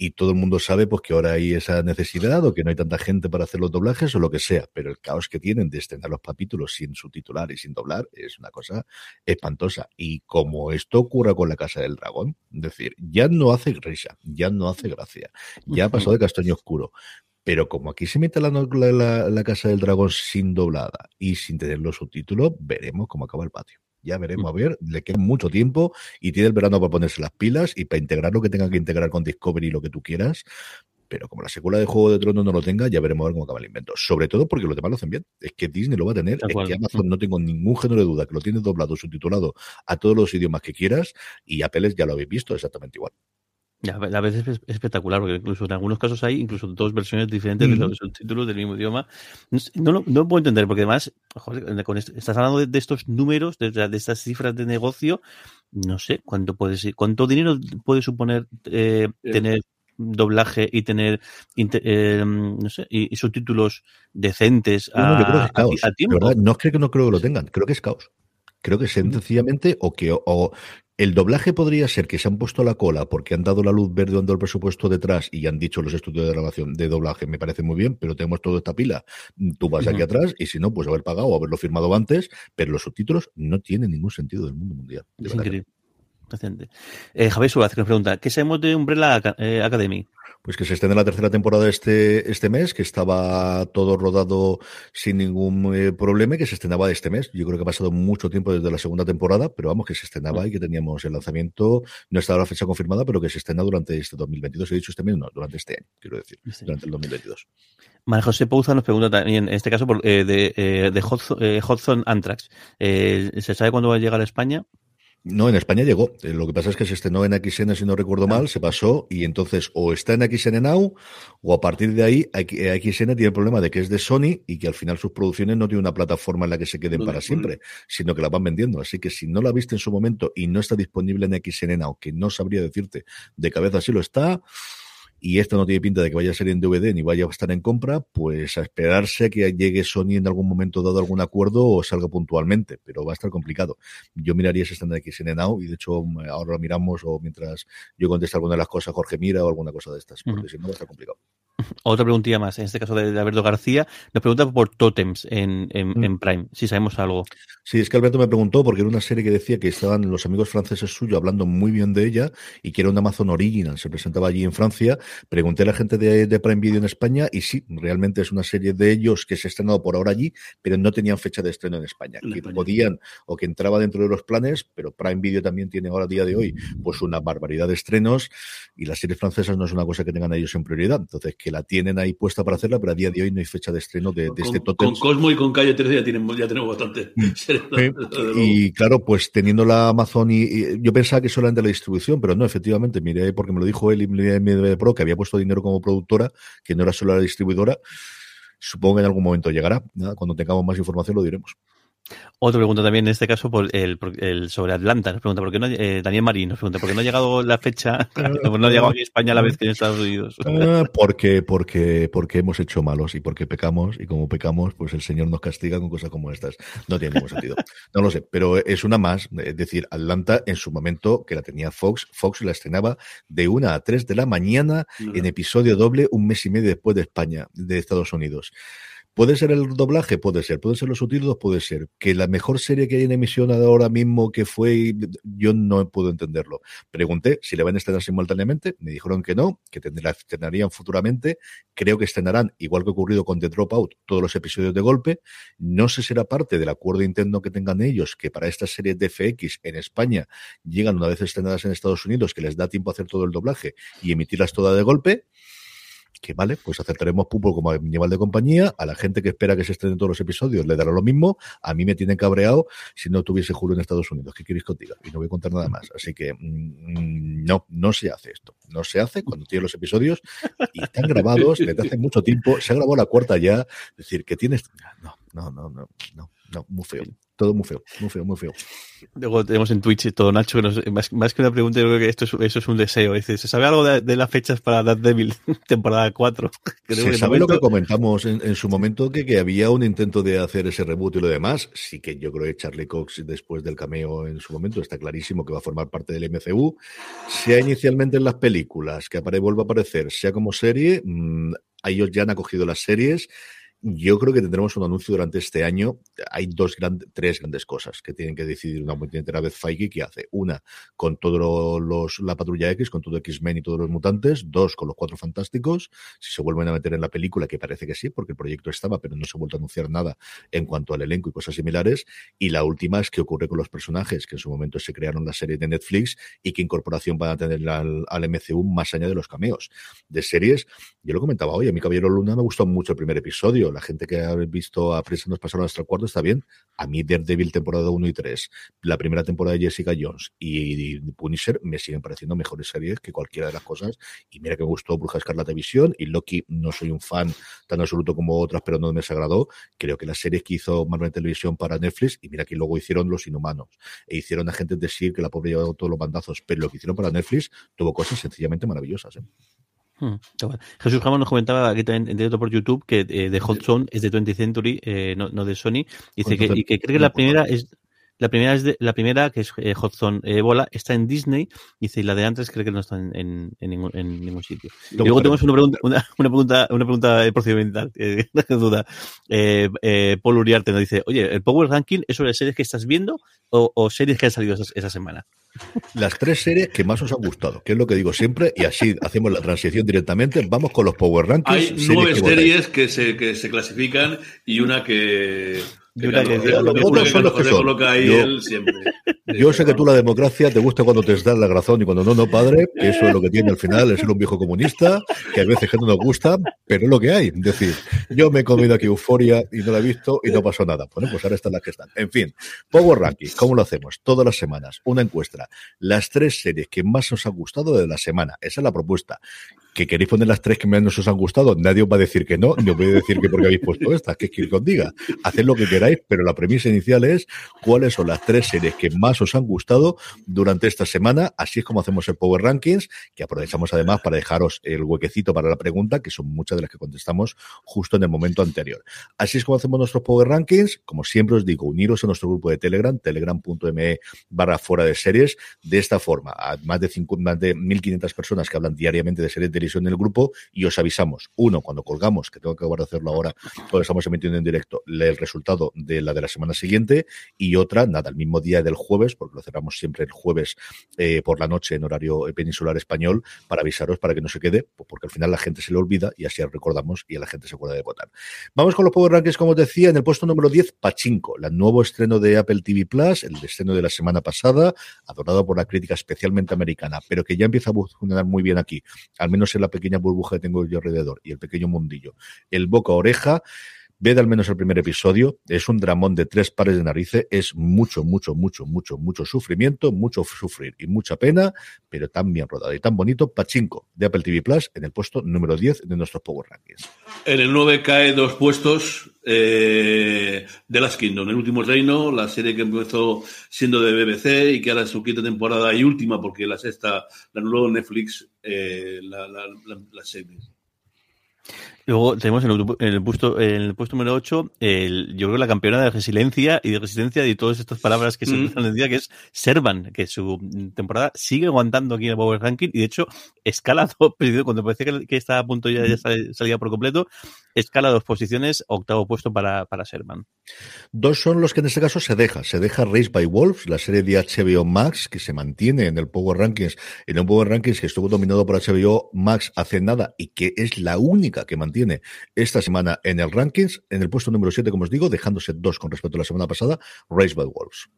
Y todo el mundo sabe pues que ahora hay esa necesidad o que no hay tanta gente para hacer los doblajes o lo que sea, pero el caos que tienen de estrenar los capítulos sin subtitular y sin doblar es una cosa espantosa. Y como esto ocurra con la Casa del Dragón, es decir, ya no hace risa, ya no hace gracia, ya ha pasado de castaño oscuro. Pero como aquí se mete la, la- la Casa del Dragón sin doblada y sin tener los subtítulos, veremos cómo acaba el patio. Ya veremos, a ver, le queda mucho tiempo y tiene el verano para ponerse las pilas y para integrar lo que tenga que integrar con Discovery y lo que tú quieras. Pero como la secuela de Juego de Tronos no lo tenga, ya veremos a ver cómo acaba el invento. Sobre todo porque los demás lo hacen bien. Es que Disney lo va a tener, es que Amazon no tengo ningún género de duda que lo tiene doblado, subtitulado a todos los idiomas que quieras y Apple ya lo habéis visto exactamente igual. Ya, a veces es espectacular, porque incluso en algunos casos hay incluso dos versiones diferentes de Ujú. los subtítulos del mismo idioma. No, no, puedo entender, porque además, joder, con esto- estás hablando de, de estos números, de, de estas cifras de negocio, no sé cuánto puede ser, cuánto dinero puede suponer eh, Eh. tener doblaje y tener eh, no sé y, y subtítulos decentes a, No, yo creo que es caos. a De tiempo. verdad, no es que no creo que lo tengan, creo que es caos. Creo que Mm. sencillamente o que o El doblaje podría ser que se han puesto la cola porque han dado la luz verde, han dado el presupuesto detrás y han dicho los estudios de grabación de doblaje, me parece muy bien, pero tenemos toda esta pila. Tú vas aquí atrás y si no, pues haber pagado o haberlo firmado antes, pero los subtítulos no tienen ningún sentido del mundo mundial. Es increíble. Eh, Javier Suárez nos pregunta, ¿qué sabemos de Umbrella eh, Academy? pues que se en la tercera temporada este, este mes, que estaba todo rodado sin ningún eh, problema y que se estrenaba este mes. Yo creo que ha pasado mucho tiempo desde la segunda temporada, pero vamos, que se estrenaba y que teníamos el lanzamiento, no estaba la fecha confirmada, pero que se estrena durante este 2022. He dicho este mes, no, durante este año, quiero decir, durante el 2022. María José Pouza nos pregunta también, en este caso, por, eh, de, eh, de Hudson, Antrax. ¿Se sabe cuándo va a llegar a España? No, en España llegó. Eh, lo que pasa es que se estrenó en XN, si no recuerdo mal, se pasó y entonces o está en XN Now o a partir de ahí XN tiene el problema de que es de Sony y que al final sus producciones no tienen una plataforma en la que se queden para siempre, sino que la van vendiendo. Así que si no la viste en su momento y no está disponible en XN Now, que no sabría decirte de cabeza si lo está, y esto no tiene pinta de que vaya a ser en DVD ni vaya a estar en compra, pues a esperarse a que llegue Sony en algún momento dado algún acuerdo o salga puntualmente, pero va a estar complicado. Yo miraría ese estándar X en Now y de hecho ahora lo miramos o mientras yo contesto alguna de las cosas, Jorge mira o alguna cosa de estas, porque si no va a estar complicado. (laughs) Otra preguntilla más, en este caso de Alberto García, nos pregunta por Totems en, mm. en, Prime, si sabemos algo. Sí, es que Alberto me preguntó porque era una serie que decía que estaban los amigos franceses suyos hablando muy bien de ella y que era un Amazon Original, se presentaba allí en Francia. Pregunté a la gente de, Prime Video en España y sí, realmente es una serie de ellos que se ha estrenado por ahora allí, pero no tenían fecha de estreno en España. que podían o que entraba dentro de los planes, pero Prime Video también tiene ahora, a día de hoy, pues una barbaridad de estrenos y las series francesas no es una cosa que tengan ellos en prioridad. Entonces, que la tienen ahí puesta para hacerla, pero a día de hoy no hay fecha de estreno de, este Totem. Con Cosmo y con Calle 13 ya, tienen, ya tenemos bastante. (laughs) (laughs) Y claro, pues teniendo la Amazon y, yo pensaba que solamente la distribución, pero no, efectivamente, miré porque me lo dijo él y me Pro que había puesto dinero como productora, que no era solo la distribuidora. Supongo que en algún momento llegará. Cuando tengamos más información lo diremos. Otra pregunta también en este caso por el, el sobre Atlanta. Nos pregunta por qué no eh, Daniel Marín nos pregunta por qué no ha llegado la fecha, (laughs) (laughs) no ha llegado aquí a España a la vez que en Estados Unidos. (laughs) Ah, porque, porque, porque hemos hecho malos y porque pecamos y como pecamos, pues el Señor nos castiga con cosas como estas. No tiene ningún sentido. No lo sé, pero es una más. Es decir, Atlanta en su momento que la tenía Fox, Fox la estrenaba de una a tres de la mañana en episodio doble un mes y medio después de España, de Estados Unidos. ¿Puede ser el doblaje? Puede ser. ¿Puede ser los subtítulos? Puede ser. Que la mejor serie que hay en emisión ahora mismo que fue, yo no puedo entenderlo. Pregunté si le van a estrenar simultáneamente, me dijeron que no, que la estrenarían futuramente. Creo que estrenarán, igual que ha ocurrido con The Dropout, todos los episodios de golpe. No sé si será parte del acuerdo interno que tengan ellos, que para estas series de FX en España llegan una vez estrenadas en Estados Unidos, que les da tiempo a hacer todo el doblaje y emitirlas todas de golpe que vale, pues aceptaremos Pupo como animal de compañía, a la gente que espera que se estrenen todos los episodios le dará lo mismo, a mí me tienen cabreado si no tuviese juro en Estados Unidos, ¿qué queréis que os diga? Y no voy a contar nada más, así que mm, no, no se hace esto, no se hace cuando tiene los episodios y están grabados desde hace mucho tiempo, se ha grabado la cuarta ya, es decir, que tienes, no, no, no, no, no, no, muy feo todo muy feo, muy feo, muy feo. Luego tenemos en Twitch todo Nacho, que más, que una pregunta, yo creo que esto es, eso es un deseo. Dice, ¿se sabe algo de, las fechas para Dead Devil (laughs) temporada 4? (laughs) se sabe lo que comentamos en, su momento, que, que, había un intento de hacer ese reboot y lo demás. Sí que yo creo que Charlie Cox, después del cameo en su momento, está clarísimo que va a formar parte del MCU. Sea inicialmente en las películas, que vuelva a aparecer, sea como serie, mmm, ellos ya han acogido las series yo creo que tendremos un anuncio durante este año. Hay dos grandes, tres grandes cosas que tienen que decidir una entera vez Feige que hace. Una, con todos los, la patrulla X, con todo X-Men y todos los mutantes. Dos, con los cuatro fantásticos. Si se vuelven a meter en la película, que parece que sí, porque el proyecto estaba, pero no se ha vuelto a anunciar nada en cuanto al elenco y cosas similares. Y la última es qué ocurre con los personajes que en su momento se crearon la serie de Netflix y qué incorporación van a tener al, al MCU más allá de los cameos. De series, yo lo comentaba hoy, a mi Caballero Luna me gustó mucho el primer episodio la gente que ha visto a Prensa nos pasaron hasta el cuarto está bien. A mí Daredevil temporada 1 y 3, la primera temporada de Jessica Jones y, Punisher me siguen pareciendo mejores series que cualquiera de las cosas. Y mira que me gustó Bruja Escarlata Visión y Loki no soy un fan tan absoluto como otras, pero no me desagradó. Creo que las series que hizo Marvel Televisión para Netflix, y mira que luego hicieron Los Inhumanos, e hicieron Agentes de SEAL, que la pobre llevado todos los bandazos, pero lo que hicieron para Netflix tuvo cosas sencillamente maravillosas. ¿eh? Hmm, Jesús Ramos nos comentaba aquí también en directo por YouTube que eh, de Hot Zone es de 20th Century, eh, no, de Sony. Dice que, y que cree que la primera es La primera es de, la primera, que es eh, Hudson Ebola, está en Disney, dice, y la de antes creo que no está en, en, en ningún, en ningún sitio. Y luego tenemos una pregunta, una, una pregunta, una pregunta eh, procedimental, eh, (laughs) no duda. Eh, eh, Paul Uriarte nos dice, oye, ¿el Power Ranking es sobre series que estás viendo o, o series que han salido esa, esa semana? Las tres series que más os han gustado, que es lo que digo siempre, y así hacemos la transición directamente. Vamos con los Power Rankings. Hay series nueve que votáis. series que se, que se clasifican y una que. Que- que que Yo-. Yo sé que tú la democracia te gusta cuando te das la razón y cuando no, no, padre, que eso es lo que tiene al final, es ser un viejo comunista, que a veces que no nos gusta, pero es lo que hay. Es decir, yo me he comido aquí euforia y no la he visto y no pasó nada. Bueno, pues ahora están las que están. En fin, Power Ranking, ¿cómo lo hacemos? Todas las semanas, una encuesta. Las tres series que más os han gustado de la semana. Esa es la propuesta. Que queréis poner las tres que menos os han gustado, nadie os va a decir que no, ni os voy a decir que porque habéis puesto estas, que es que os diga. Haced lo que queráis, pero la premisa inicial es cuáles son las tres series que más os han gustado durante esta semana. Así es como hacemos el Power Rankings, que aprovechamos además para dejaros el huequecito para la pregunta, que son muchas de las que contestamos justo en el momento anterior. Así es como hacemos nuestros Power Rankings. Como siempre os digo, uniros a nuestro grupo de Telegram, telegram.me barra fuera de series. De esta forma, a más de, más de 1.500 personas que hablan diariamente de series de televisión en el grupo y os avisamos, uno, cuando colgamos, que tengo que acabar de hacerlo ahora, cuando estamos emitiendo en directo, el resultado de la de la semana siguiente y otra, nada, el mismo día del jueves, porque lo cerramos siempre el jueves eh, por la noche en horario peninsular español, para avisaros para que no se quede, pues porque al final la gente se le olvida y así recordamos y a la gente se acuerda de votar. Vamos con los Power Rankings, como os decía, en el puesto número 10, Pachinko, el nuevo estreno de Apple TV Plus, el estreno de la semana pasada, adorado por la crítica especialmente americana, pero que ya empieza a funcionar muy bien aquí, al menos en la pequeña burbuja que tengo yo alrededor y el pequeño mundillo. El boca oreja, Ved al menos el primer episodio, es un dramón de tres pares de narices, es mucho, mucho, mucho, mucho, mucho sufrimiento, mucho sufrir y mucha pena, pero tan bien rodado y tan bonito. Pachinko de Apple TV Plus en el puesto número 10 de nuestros Power Rankings. En el 9 cae dos puestos eh, de Last Kingdom, El último reino, la serie que empezó siendo de BBC y que ahora es su quinta temporada y última porque la sexta la anuló Netflix eh, la, la, la, la serie. Luego tenemos en el, en el puesto, en el puesto número 8, el, yo creo que la campeona de resiliencia y de resistencia y todas estas palabras que se Mm. utilizan en el día, que es Servan, que su temporada sigue aguantando aquí en el Power Ranking y de hecho escala (laughs) dos, cuando parecía que, que estaba a punto ya, ya sal- salía por completo, escala dos posiciones, octavo puesto para, para Servan. Dos son los que en este caso se deja. Se deja Race by Wolves, la serie de HBO Max, que se mantiene en el Power Rankings, en un Power Rankings que estuvo dominado por HBO Max hace nada y que es la única que mantiene esta semana en el Rankings, en el puesto número 7, como os digo, dejándose dos con respecto a la semana pasada, Race by Wolves.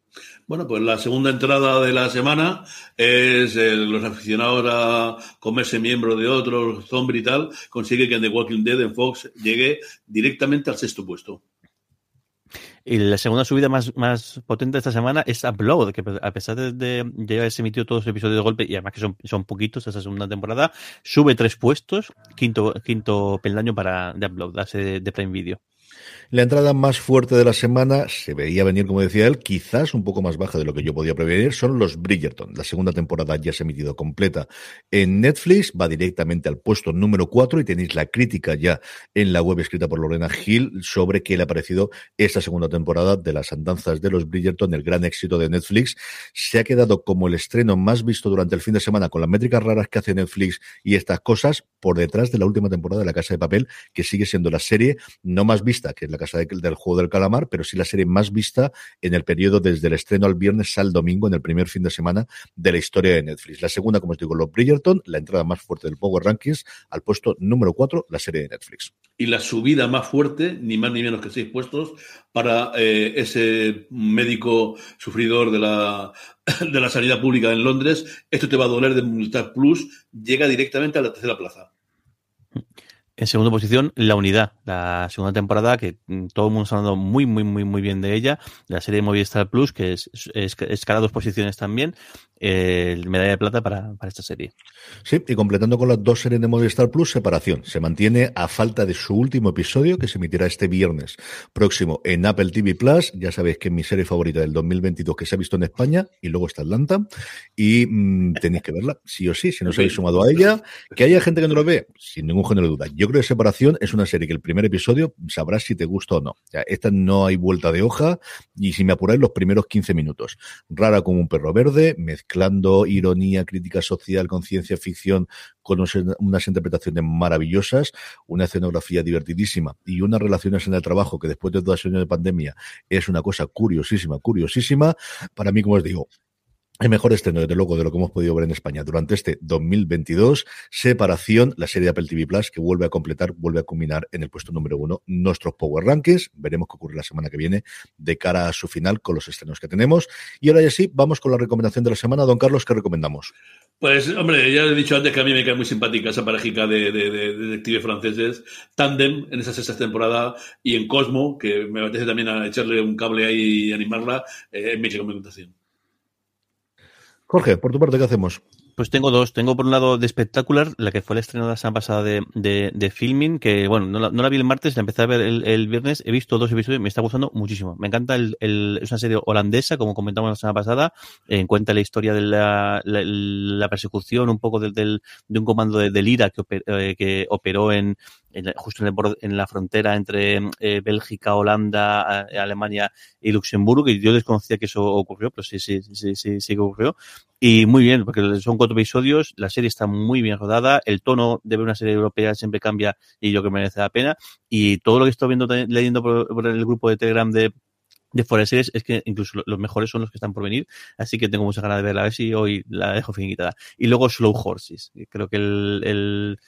Bueno, pues la segunda entrada de la semana es los aficionados a comerse miembro de otros, zombie y tal, consigue que en The Walking Dead en Fox llegue directamente al sexto puesto. Y la segunda subida más, más potente de esta semana es Upload, que a pesar de, de ya haberse emitido todos los episodios de golpe, y además que son, son poquitos esta segunda temporada, sube tres puestos, quinto, quinto peldaño para de Upload, de, de Prime Video. La entrada más fuerte de la semana se veía venir, como decía él, quizás un poco más baja de lo que yo podía prevenir, son los Bridgerton. La segunda temporada ya se ha emitido completa en Netflix, va directamente al puesto número 4 y tenéis la crítica ya en la web escrita por Lorena Hill sobre qué le ha parecido esta segunda temporada de las andanzas de los Bridgerton, el gran éxito de Netflix. Se ha quedado como el estreno más visto durante el fin de semana con las métricas raras que hace Netflix y estas cosas por detrás de la última temporada de La Casa de Papel, que sigue siendo la serie no más vista, que es la casa de, del juego del calamar, pero sí la serie más vista en el periodo desde el estreno al viernes al domingo, en el primer fin de semana de la historia de Netflix. La segunda, como os digo, los Bridgerton, la entrada más fuerte del Power Rankings, al puesto número 4, la serie de Netflix. Y la subida más fuerte, ni más ni menos que seis puestos, para eh, ese médico sufridor de la, de la sanidad pública en Londres. Esto te va a doler de Movistar Plus, llega directamente a la tercera plaza. En segunda posición, La Unidad, la segunda temporada que mm, todo el mundo está hablando muy, muy, muy, muy bien de ella. La serie de Movistar Plus, que es, es, escala dos posiciones también. Eh, medalla de plata para, para, esta serie. Sí, y completando con las dos series de Movistar Plus, separación. Se mantiene a falta de su último episodio, que se emitirá este viernes próximo en Apple TV Plus. Ya sabéis que es mi serie favorita del 2022 que se ha visto en España, y luego está Atlanta. Y mmm, tenéis que verla, sí o sí, si no os habéis sumado a ella. Que haya gente que no lo ve, sin ningún género de duda. Yo creo que Separación es una serie que el primer episodio sabrás si te gusta o no. O sea, esta no hay vuelta de hoja, y si me apuráis los primeros 15 minutos. Rara como un perro verde, mezclando ironía, crítica social con ciencia ficción, con unas interpretaciones maravillosas, una escenografía divertidísima y unas relaciones en el trabajo que después de dos años de pandemia es una cosa curiosísima, curiosísima. Para mí, como os digo, el mejor estreno, desde luego, de lo que hemos podido ver en España durante este 2022. Separación, la serie de Apple TV Plus, que vuelve a completar, vuelve a culminar en el puesto número uno nuestros Power Rankings. Veremos qué ocurre la semana que viene de cara a su final con los estrenos que tenemos. Y ahora ya sí, vamos con la recomendación de la semana. Don Carlos, ¿qué recomendamos? Pues, hombre, ya he dicho antes que a mí me cae muy simpática esa parejica de, de, de, detectives franceses. Tandem en esa sexta temporada y en Cosmo, que me apetece también a echarle un cable ahí y animarla, eh, en mi recomendación. Jorge, por tu parte, ¿qué hacemos? Pues tengo dos. Tengo por un lado de Spectacular, la que fue el estreno de la semana pasada de, de, filming, que bueno, no la, la, vi el martes, la empecé a ver el, viernes, he visto dos episodios, me está gustando muchísimo. Me encanta el, es una serie holandesa, como comentamos la semana pasada, en cuenta la historia de la, la, la persecución un poco del, del, de un comando de, del IRA que, eh, que operó en, en, justo en, el, en, la frontera entre eh, Bélgica, Holanda, Alemania y Luxemburgo, y yo desconocía que eso ocurrió, pero sí, sí, sí, sí, sí que ocurrió. Y muy bien, porque son cuatro episodios, la serie está muy bien rodada, el tono de ver una serie europea siempre cambia y yo que merece la pena. Y todo lo que estoy viendo, leyendo por, por el grupo de Telegram de, de Forest Series es que incluso los mejores son los que están por venir, así que tengo mucha ganas de verla, a ver si hoy la dejo finiquitada. Y luego Slow Horses, creo que el, el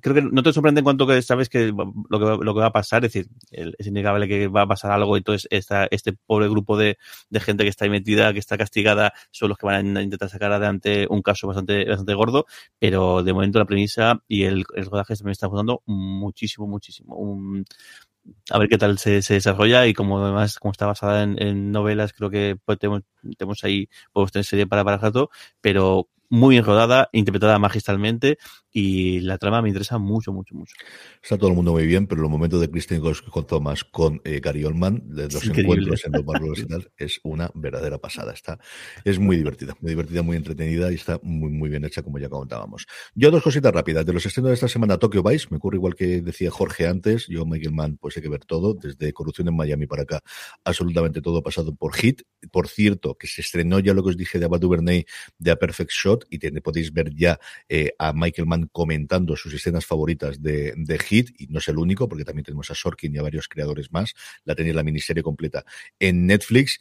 creo que no te sorprende en cuanto que sabes que lo que, lo que va a pasar, es decir, es innegable que va a pasar algo, entonces esta, este pobre grupo de, de, gente que está ahí metida, que está castigada, son los que van a intentar sacar adelante un caso bastante, bastante gordo, pero de momento la premisa y el, el rodaje se me está gustando muchísimo, muchísimo. Un, a ver qué tal se, se, desarrolla y como además como está basada en, en novelas creo que pues, tenemos, tenemos ahí podemos tener serie para para rato pero muy bien rodada, interpretada magistralmente y la trama me interesa mucho, mucho, mucho. Está todo el mundo muy bien, pero los momentos de Kristen con Thomas con eh, Gary Oldman, de los encuentros en los barrios y tal, es una verdadera pasada. Está, es muy divertida, muy divertida, muy entretenida y está muy, muy bien hecha, como ya comentábamos. Yo dos cositas rápidas. De los estrenos de esta semana, Tokyo Vice, me ocurre igual que decía Jorge antes, yo, Michael Mann, pues hay que ver todo, desde Corrupción en Miami para acá, absolutamente todo pasado por Hit. Por cierto, que se estrenó ya lo que os dije de Abad Duvernay, de A Perfect Shot, y podéis ver ya eh, a Michael Mann comentando sus escenas favoritas de, de, Hit, y no es el único, porque también tenemos a Sorkin y a varios creadores más. La tenéis la miniserie completa en Netflix.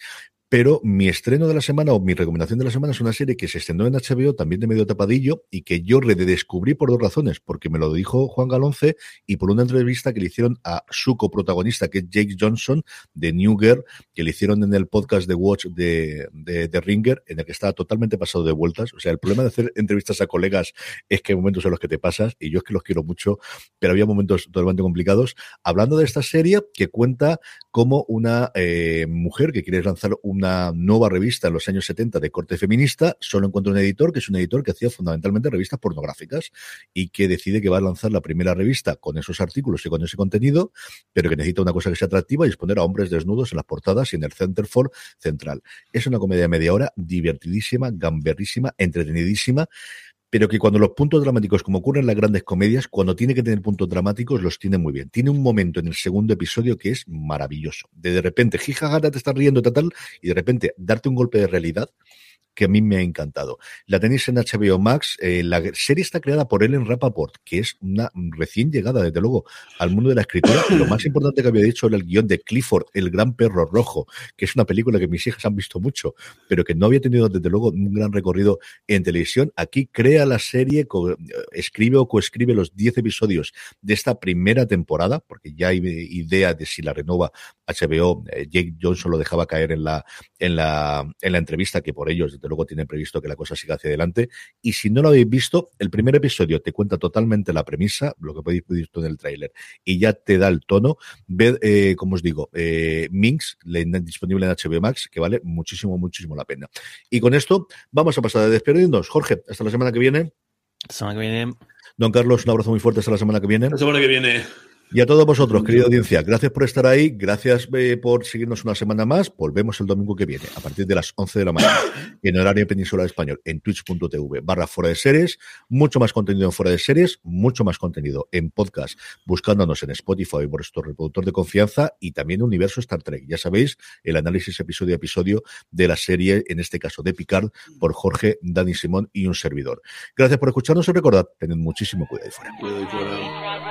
Pero mi estreno de la semana o mi recomendación de la semana es una serie que se estrenó en HBO, también de medio tapadillo, y que yo redescubrí por dos razones, porque me lo dijo Juan Galonce y por una entrevista que le hicieron a su coprotagonista, que es Jake Johnson, de New Girl, que le hicieron en el podcast de Watch de, de, Ringer, en el que estaba totalmente pasado de vueltas. O sea, el problema de hacer entrevistas a colegas es que hay momentos en los que te pasas, y yo es que los quiero mucho, pero había momentos totalmente complicados. Hablando de esta serie que cuenta como una eh, mujer que quiere lanzar un una nueva revista en los años 70 de corte feminista, solo encuentra un editor que es un editor que hacía fundamentalmente revistas pornográficas y que decide que va a lanzar la primera revista con esos artículos y con ese contenido, pero que necesita una cosa que sea atractiva y es poner a hombres desnudos en las portadas y en el Centerfold central. Es una comedia de media hora, divertidísima, gamberrísima, entretenidísima pero que cuando los puntos dramáticos, como ocurre en las grandes comedias, cuando tiene que tener puntos dramáticos, los tiene muy bien. Tiene un momento en el segundo episodio que es maravilloso. De, de repente, jijajata, te estás riendo, tal, y de repente darte un golpe de realidad que a mí me ha encantado. La tenéis en HBO Max. Eh, la serie está creada por Ellen Rappaport, que es una recién llegada, desde luego, al mundo de la escritura. (coughs) Lo más importante que había dicho era el guion de Clifford, el gran perro rojo, que es una película que mis hijas han visto mucho, pero que no había tenido, desde luego, un gran recorrido en televisión. Aquí crea la serie, escribe o coescribe los 10 episodios de esta primera temporada, porque ya hay idea de si la renova HBO. Eh, Jake Johnson lo dejaba caer en la, en la, en la entrevista que por ellos, desde luego tienen previsto que la cosa siga hacia adelante. Y si no lo habéis visto, el primer episodio te cuenta totalmente la premisa, lo que podéis ver en el tráiler, y ya te da el tono. Ved, eh, como os digo, eh, Minx, disponible en HBO Max, que vale muchísimo, muchísimo la pena. Y con esto vamos a pasar a despedirnos. Jorge, hasta la semana que viene. La semana que viene. Don Carlos, un abrazo muy fuerte hasta la semana que viene. La semana que viene. Y a todos vosotros, querida audiencia, gracias por estar ahí, gracias eh, por seguirnos una semana más. Volvemos el domingo que viene, a partir de las 11 de la mañana, (coughs) en horario peninsular español, en twitch.tv barra fuera de series. Mucho más contenido en fuera de series, mucho más contenido en podcast, buscándonos en Spotify por vuestro reproductor de confianza y también Universo Star Trek. Ya sabéis, el análisis episodio a episodio de la serie, en este caso de Picard, por Jorge, Dani Simón y un servidor. Gracias por escucharnos y recordad, tened muchísimo cuidado y fuera.